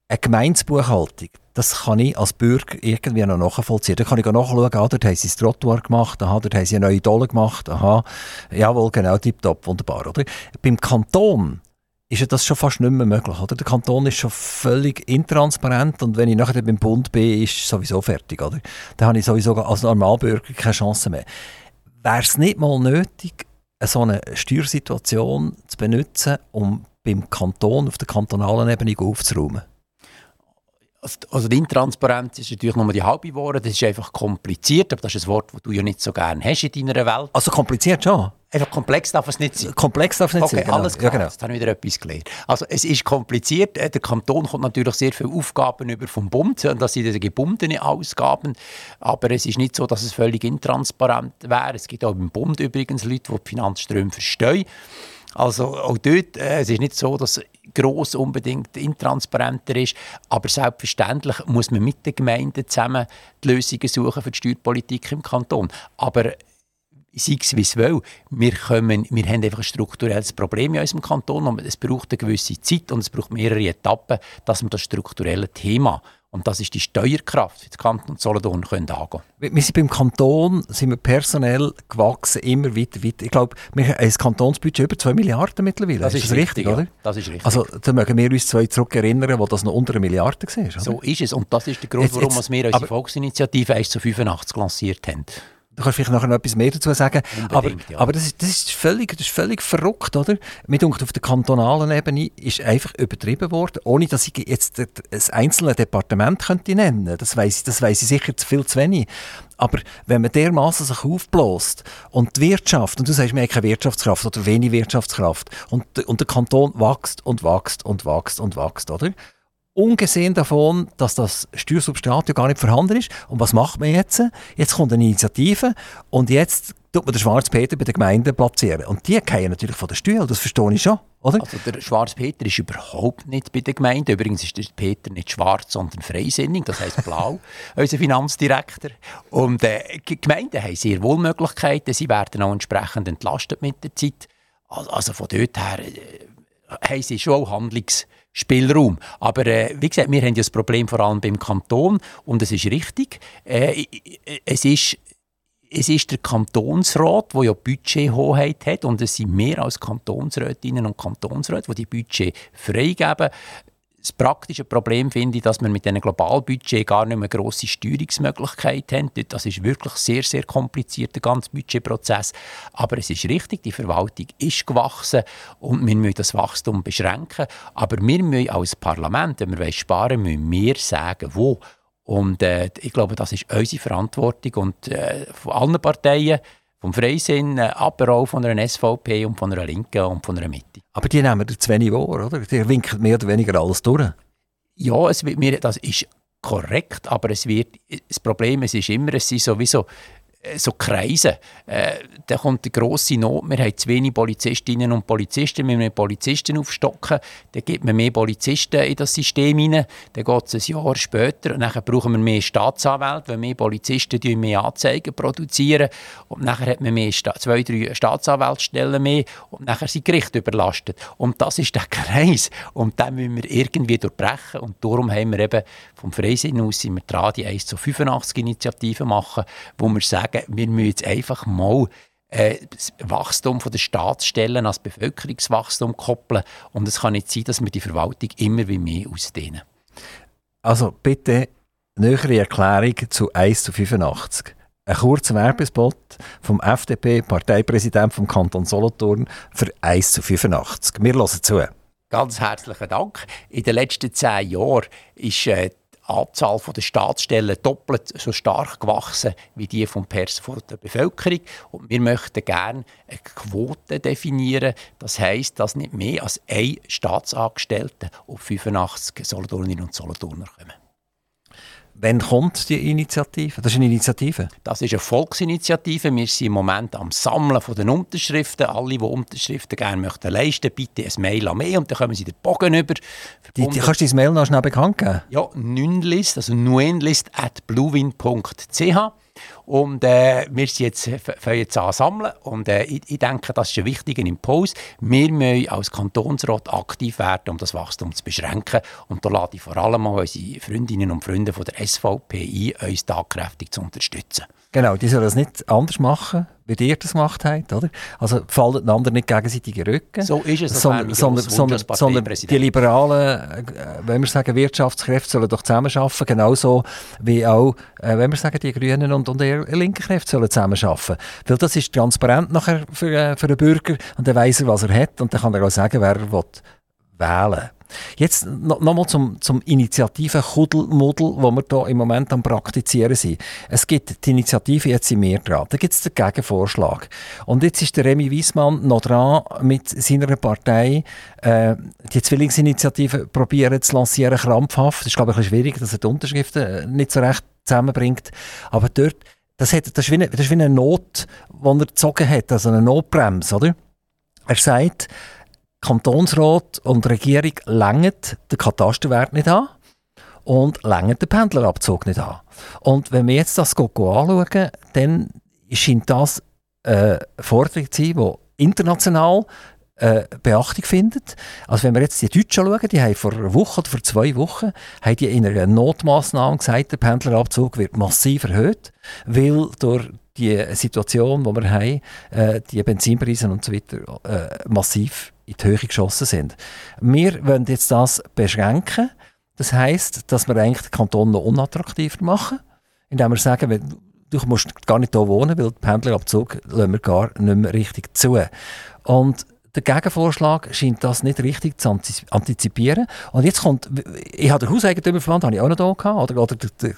eine Gemeinsbuchhaltung, das kann ich als Bürger irgendwie noch nachvollziehen. Da kann ich nachschauen, ah, dort haben sie das Trottoir gemacht, aha, dort haben sie eine neue Dolle gemacht, aha, jawohl, genau, tipptopp, wunderbar, oder? Beim Kanton ist ja das schon fast nicht mehr möglich, oder? Der Kanton ist schon völlig intransparent und wenn ich nachher beim Bund bin, ist sowieso fertig, oder? Dann habe ich sowieso als Normalbürger keine Chance mehr. Wäre es nicht mal nötig, so eine Steuersituation zu benutzen, um beim Kanton auf der kantonalen Ebene aufzuräumen? Also, also die Intransparenz ist natürlich nur die halbe Worte. Das ist einfach kompliziert, aber das ist ein Wort, das du ja nicht so gerne hast in deiner Welt. Also kompliziert schon? Einfach komplex darf es nicht sein. Komplex darf es nicht okay, sein, genau. alles klar. Ja, genau. Jetzt habe ich wieder etwas gelernt. Also es ist kompliziert. Äh, der Kanton kommt natürlich sehr viele Aufgaben über vom Bund. Und das sind diese gebundene Ausgaben. Aber es ist nicht so, dass es völlig intransparent wäre. Es gibt auch im Bund übrigens Leute, die die Finanzströme verstehen. Also auch dort, äh, es ist nicht so, dass gross unbedingt intransparenter ist, aber selbstverständlich muss man mit den Gemeinden zusammen die Lösungen suchen für die Steuerpolitik im Kanton. Aber sei es wie es will, wir, kommen, wir haben einfach ein strukturelles Problem in unserem Kanton und es braucht eine gewisse Zeit und es braucht mehrere Etappen, dass wir das strukturelle Thema und das ist die Steuerkraft für den Kanton Solothurn können angehen. Wir sind beim Kanton sind wir personell gewachsen, immer weiter, weiter. Ich glaube, wir haben ein Kantonsbudget über 2 Milliarden mittlerweile. Das ist, ist das richtig, richtig, oder? Das ist richtig. Also da mögen wir uns zwei zurück erinnern, wo das noch unter einer Milliarde war. So ist es und das ist der Grund, jetzt, warum jetzt, wir unsere Volksinitiative 1 zu 85 lanciert haben. Du kannst vielleicht nachher noch etwas mehr dazu sagen. aber, ja. aber das, ist, das, ist völlig, das ist völlig verrückt, oder? Mit auf der kantonalen Ebene ist einfach übertrieben worden, ohne dass ich jetzt ein einzelnes Departement könnte nennen. Das weiß das weiss ich sicher viel zu wenig. Aber wenn man dermaßen sich aufbläst und die Wirtschaft, und du sagst, wir haben keine Wirtschaftskraft oder wenig Wirtschaftskraft, und, und der Kanton wächst und wächst und wächst und wächst, oder? Ungesehen davon, dass das Steuersubstrat ja gar nicht vorhanden ist. Und was macht man jetzt? Jetzt kommt eine Initiative und jetzt tut man den Schwarzpeter bei den Gemeinden platzieren. Und die gehen natürlich von der Steuer, das verstehe ich schon. Oder? Also der Schwarzpeter ist überhaupt nicht bei den Gemeinden. Übrigens ist der Peter nicht schwarz, sondern freisinnig, das heißt blau, unser Finanzdirektor. Und äh, die Gemeinden haben sehr wohl Möglichkeiten, sie werden auch entsprechend entlastet mit der Zeit. Also von dort her äh, haben sie schon auch Handlungs Spielraum. Aber äh, wie gesagt, wir haben ja das Problem vor allem beim Kanton und es ist richtig. Äh, es ist es ist der Kantonsrat, der ja Budgethoheit hat und es sind mehr als Kantonsrätinnen und Kantonsräte, die die Budget freigeben das praktische Problem finde ich, dass wir mit diesem Globalbudget gar nicht mehr grosse Steuerungsmöglichkeiten haben. Das ist wirklich sehr, sehr kompliziert, der ganze Budgetprozess. Aber es ist richtig, die Verwaltung ist gewachsen und wir müssen das Wachstum beschränken. Aber wir müssen als Parlament, wenn wir sparen wollen, müssen wir sagen, wo. Und äh, ich glaube, das ist unsere Verantwortung und äh, von allen Parteien, vom Freisinn, äh, aber auch von einer SVP und von einer Linken und von einer Mitte. Aber die nehmen zu wenig wahr, oder? Die winken mehr oder weniger alles durch. Ja, es wird mir, das ist korrekt, aber es wird, das Problem es ist immer, es sind sowieso so Kreise. Äh, da kommt eine grosse Not. Wir haben zu wenig Polizistinnen und Polizisten. Wir müssen Polizisten aufstocken. Dann gibt man mehr Polizisten in das System hinein. Dann geht es ein Jahr später. Und dann brauchen wir mehr Staatsanwälte, weil mehr Polizisten mehr Anzeigen produzieren. Und dann hat man mehr Sta zwei, drei Staatsanwaltsstellen mehr. Und dann sind die Gerichte überlastet. Und das ist der Kreis. Und den müssen wir irgendwie durchbrechen. Und darum haben wir eben vom Freisinn aus sind wir dran, die 1 zu 85 Initiativen machen, wo wir sagen, sagen, wir müssen jetzt einfach mal äh, das Wachstum der Staatsstellen als Bevölkerungswachstum koppeln. Und es kann nicht sein, dass wir die Verwaltung immer wie mehr ausdehnen. Also bitte nähere Erklärung zu 1 zu 85. Ein kurzer Werbespot vom FDP-Parteipräsident vom Kanton Solothurn für 1 zu 85. Wir hören zu. Ganz herzlichen Dank. In den letzten zehn Jahren ist äh, Anzahl der Staatsstellen doppelt so stark gewachsen wie die vom Pers von der Bevölkerung. Und wir möchten gerne eine Quote definieren. Das heißt, dass nicht mehr als ein Staatsangestellter auf 85 Solothurnerinnen und Solothurner kommen. Wann kommt die Initiative? Das ist eine Initiative? Das ist eine Volksinitiative. Wir sind im Moment am Sammeln von den Unterschriften. Alle, die Unterschriften gerne möchten leisten, bitte ein Mail an mich und dann kommen sie den Bogen über. Die, die, kannst du dein Mail noch schnell bekannt geben? Ja, nünlist, also nuenlist at bluewin.ch. Und äh, wir sind jetzt, äh, jetzt an sammeln und äh, ich, ich, denke, das ist ein wichtiger Impuls. Wir müssen als Kantonsrat aktiv werden, um das Wachstum zu beschränken. Und da lade ich vor allem auch unsere Freundinnen und Freunde von der SVP ein, uns tagkräftig zu unterstützen. Genau, die sollen das nicht anders machen, wie ihr das gemacht habt, oder? Also fallen den anderen nicht gegenseitig in den Rücken. So ist es, sondern, sondern, sondern, sondern die liberalen, äh, wenn wir sagen Wirtschaftskräfte, sollen doch zusammenarbeiten, genauso wie auch, äh, wenn wir sagen die Grünen und, und eher linke Kräfte sollen zusammenarbeiten. Weil das ist transparent nachher für, äh, für den Bürger und dann weiss er, was er hat und dann kann er auch sagen, wer er will wählen. Jetzt nochmal noch zum, zum Initiative Kuddelmuddel, wo wir hier im Moment am Praktizieren sind. Es gibt die Initiative jetzt in mir dran. Da gibt es den Gegenvorschlag. Und jetzt ist der Remy Wiesmann noch dran mit seiner Partei, äh, die Zwillingsinitiative probieren zu lancieren, krampfhaft. Das ist, glaube ich, ein bisschen schwierig, dass er die Unterschriften äh, nicht so recht zusammenbringt. Aber dort, das, hat, das, ist, wie eine, das ist wie eine Not, die er gezogen hat, also eine Notbremse, oder? Er sagt, Kantonsrat und Regierung längen den Katasterwert nicht an und längen den Pendlerabzug nicht an. Und wenn wir jetzt das anschauen, dann scheint das eine Forderung zu sein, die international äh, Beachtung findet. Also wenn wir jetzt die Deutschen schauen, die haben vor einer Woche oder vor zwei Wochen haben die in einer Notmaßnahme gesagt, der Pendlerabzug wird massiv erhöht, weil durch die Situation, die wir haben, äh, die Benzinpreise und so weiter äh, massiv in die Höhe geschossen sind. Wir wollen jetzt das beschränken. Das heißt, dass wir eigentlich den Kanton noch unattraktiver machen, indem wir sagen, du musst gar nicht hier wohnen, weil den Pendlerabzug lassen wir gar nicht mehr richtig zu. Und der Gegenvorschlag scheint das nicht richtig zu antizipieren. Und jetzt kommt, ich habe den Hauseigentümerverband habe ich auch noch da gehabt, oder, oder der, der,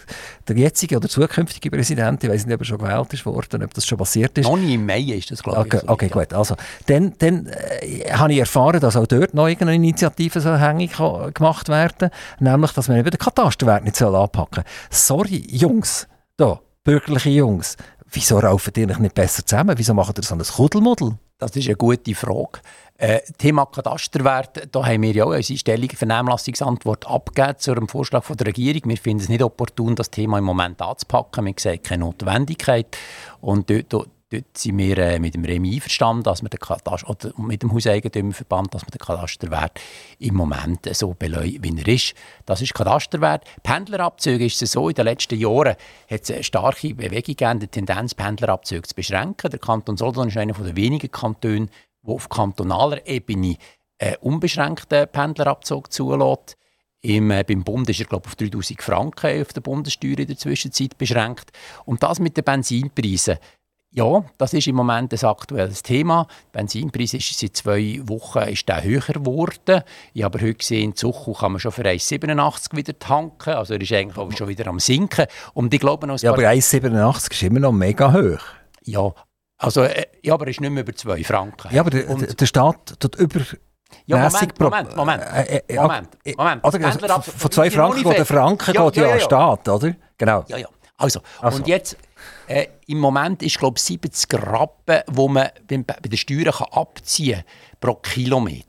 der, jetzige oder zukünftige Präsident, ich weiß nicht, ob er schon gewählt ist worden, ob das schon passiert ist. Noch nie im Mai ist das, glaube okay, ich. Okay, gut. Also, dann, dann äh, habe ich erfahren, dass auch dort noch irgendeine Initiative so hängig gemacht werden nämlich, dass man eben den Katasterwert nicht anpacken soll. Sorry, Jungs, da, bürgerliche Jungs, wieso raufen die nicht besser zusammen? Wieso machen ihr so ein Kuddelmuddel? Das ist eine gute Frage. Äh, Thema Katasterwert, da haben wir ja auch unsere Stellung Vernehmlassungsantwort abgegeben zu einem Vorschlag von der Regierung. Wir finden es nicht opportun, das Thema im Moment anzupacken. Wir sehen keine Notwendigkeit. Und dort, dort, sind wir äh, mit dem Remi einverstanden, dass wir den Kataster, oder mit dem Hauseigentümerverband, dass wir den Katasterwert im Moment so beläuft, wie er ist. Das ist Katasterwert. Pendlerabzüge ist es so, in den letzten Jahren hat es eine starke Bewegung gegeben, die Tendenz, Pendlerabzüge zu beschränken. Der Kanton Solothurn ist einer der wenigen Kantone, der auf kantonaler Ebene einen unbeschränkten Pendlerabzug zulässt. Im, äh, beim Bund ist er glaube auf 3000 Franken auf der Bundessteuer in der Zwischenzeit beschränkt. Und das mit den Benzinpreisen. Ja, das ist im Moment ein aktuelles Thema. Der Benzinpreis ist seit zwei Wochen ist der höher geworden. Ich habe heute gesehen, in Zuchu kann man schon für 1,87 wieder tanken. Also er ist eigentlich auch schon wieder am sinken. Und ich glaube, ja, aber 1,87 ist immer noch mega hoch. Ja, also, äh, ja, aber er ist nicht mehr über 2 Franken. Ja, aber der, der Staat tut über... Ja, Moment, Moment, Moment, äh, äh, Moment, Moment. Also, von 2 Franken geht der Franken ja, geht ja, ja, ja. an Staat, oder? Genau. Ja, ja. Also, also. und jetzt Äh, Im Moment ist glaube ich 70 Rappen, wo man bei, bei den Steuern kann abziehen pro Kilometer.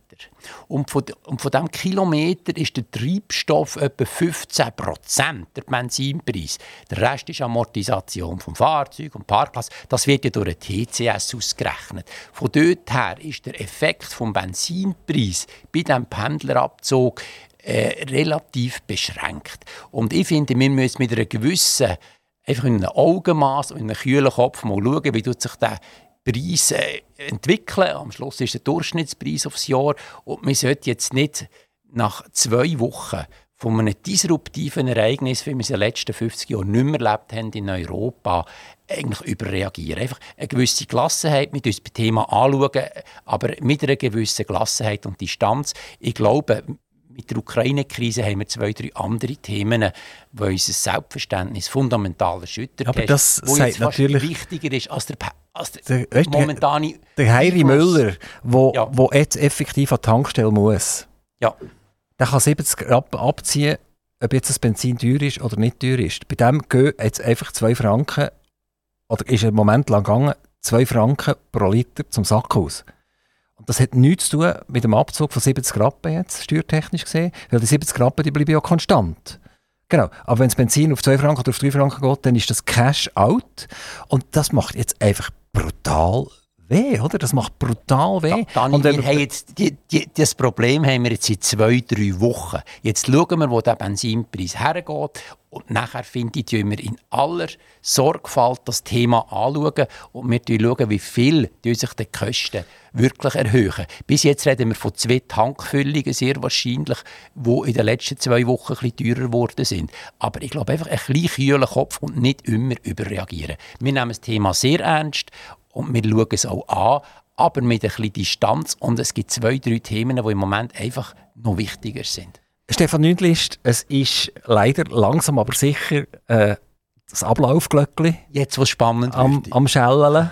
Und von, und von diesem Kilometer ist der Treibstoff etwa 15 Prozent, der Benzinpreis. Der Rest ist Amortisation vom Fahrzeug und Parkplatz. Das wird ja durch den TCS ausgerechnet. Von dort her ist der Effekt vom Benzinpreis bei diesem Pendlerabzug äh, relativ beschränkt. Und ich finde, wir müssen mit einer gewissen einfach in einem Augenmaß und in einem kühlen Kopf mal schauen, wie sich der Preis äh, entwickeln. Am Schluss ist der Durchschnittspreis aufs Jahr und man sollte jetzt nicht nach zwei Wochen von einem disruptiven Ereignis, wie wir es in den letzten 50 Jahren nicht mehr erlebt haben in Europa, eigentlich überreagieren. Einfach eine gewisse Gelassenheit, mit uns das Thema anschauen, aber mit einer gewissen Gelassenheit und Distanz. Ich glaube, mit der Ukraine-Krise haben wir zwei, drei andere Themen, die unser Selbstverständnis fundamental erschüttert Aber das wo sagt natürlich wichtiger ist als der, als der, weißt, momentane... Der Heiri Müller, der ja. wo jetzt effektiv an die Tankstelle muss, ja. der kann 70 ab, abziehen, ob jetzt das Benzin teuer ist oder nicht teuer ist. Bei dem gehen jetzt einfach 2 Franken, oder ist ein Moment lang gegangen, 2 Franken pro Liter zum Sack aus. Das hat nichts zu tun mit dem Abzug von 70 Rappen jetzt, steuertechnisch gesehen, weil die 70 Rappen, die bleiben ja konstant. Genau. Aber wenn das Benzin auf 2 Franken oder auf 3 Franken geht, dann ist das Cash out. Und das macht jetzt einfach brutal weh, oder? Das macht brutal weh. Da, Dani, wir haben jetzt, die, die, das Problem haben wir jetzt seit zwei, drei Wochen. Jetzt schauen wir, wo der Benzinpreis hergeht. Und nachher finde ich, wir in aller Sorgfalt das Thema anschauen und wir schauen, wie viel sich die Kosten wirklich erhöhen. Bis jetzt reden wir von zwei Tankfüllungen, sehr wahrscheinlich, die in den letzten zwei Wochen ein bisschen teurer geworden sind. Aber ich glaube einfach, ein bisschen kühlen Kopf und nicht immer überreagieren. Wir nehmen das Thema sehr ernst und wir schauen es auch an, aber mit ein bisschen Distanz. Und es gibt zwei, drei Themen, die im Moment einfach noch wichtiger sind. Stefan Nündlist, es ist leider langsam aber sicher äh, das Ablaufglöckli. Jetzt, was spannend am, am Schellen.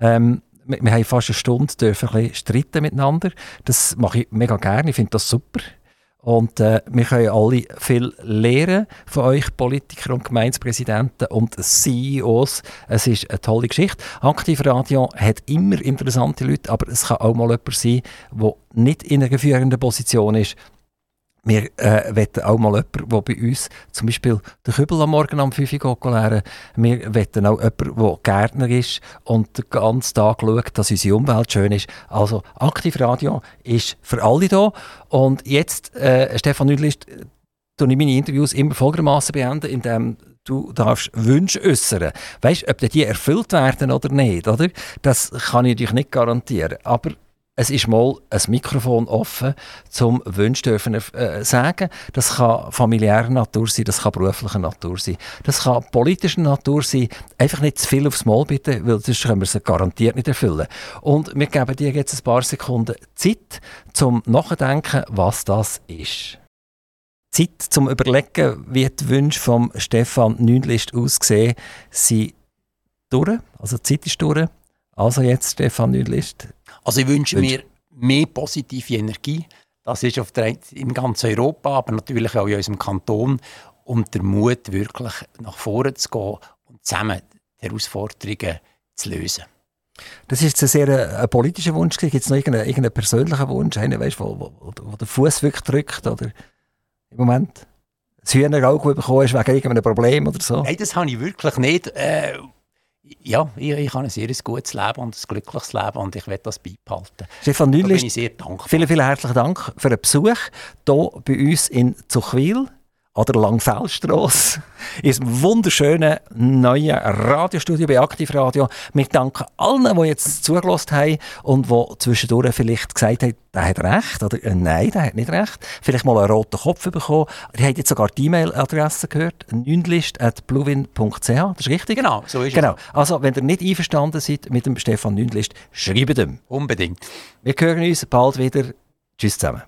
Ähm, wir, wir haben fast eine Stunde dürfen ein bisschen streiten miteinander. Das mache ich mega gerne, ich finde das super. Und äh, wir können alle viel lernen von euch Politiker und Gemeindepräsidenten und CEOs. Es ist eine tolle Geschichte. Aktivradio hat immer interessante Leute, aber es kann auch mal jemand sein, der nicht in einer führenden Position ist wir äh, wollen auch mal jemanden, der bei uns zum Beispiel den Kübel am Morgen am 5 Uhr lernen Wir wollen auch jemanden, der Gärtner ist und den ganzen Tag schaut, dass unsere Umwelt schön ist. Also Aktivradio ist für alle da. Und jetzt, äh, Stefan Nüdlist, tue ich meine Interviews immer folgendermaßen beenden, indem du darfst Wünsche äußern. Weißt, ob die erfüllt werden oder nicht, oder? Das kann ich dir nicht garantieren. Aber es ist mal ein Mikrofon offen, zum Wunsch dürfen äh, sagen. Das kann familiärer Natur sein, das kann beruflicher Natur sein, das kann politischer Natur sein. Einfach nicht zu viel aufs Mal bitte, weil sonst können wir es garantiert nicht erfüllen. Und wir geben dir jetzt ein paar Sekunden Zeit, zum Nachdenken, was das ist. Zeit zum Überlegen, wie die Wünsche von Stefan Nündlist aussehen, sind durch. Also die Zeit ist durch. Also jetzt, Stefan Nüdlist. Also ich wünsche Wünsch. mir mehr positive Energie. Das ist auf der, in ganz Europa, aber natürlich auch in unserem Kanton. Und der Mut, wirklich nach vorne zu gehen und zusammen die Herausforderungen zu lösen. Das ist ein sehr äh, ein politischer Wunsch. Gibt es noch irgendeinen, irgendeinen persönlichen Wunsch, einen, weißt, wo, wo, wo der Fuß wirklich drückt? Oder im Moment? Das Hühnerauge bekommen hast wegen irgendeinem Problem oder so? Nein, das habe ich wirklich nicht. Äh, ja, ich, ich habe ein sehr gutes Leben und ein glückliches Leben und ich werde das beibehalten. Stefan Nüllist, bin ich sehr dankbar. Vielen, vielen herzlichen Dank für den Besuch hier bei uns in Zuchwil an der Langfeldstrasse, in einem wunderschönen neuen Radiostudio bei Aktivradio. Wir danken allen, die jetzt zugelassen haben und die zwischendurch vielleicht gesagt haben, der hat recht oder äh, nein, der hat nicht recht. Vielleicht mal einen roten Kopf bekommen. Ihr habt jetzt sogar die E-Mail-Adresse gehört, nündlist.bluewin.ch, das ist richtig? Genau, so ist genau. es. Also, wenn ihr nicht einverstanden seid mit dem Stefan Nündlist, schreibt ihm. Unbedingt. Wir hören uns bald wieder. Tschüss zusammen.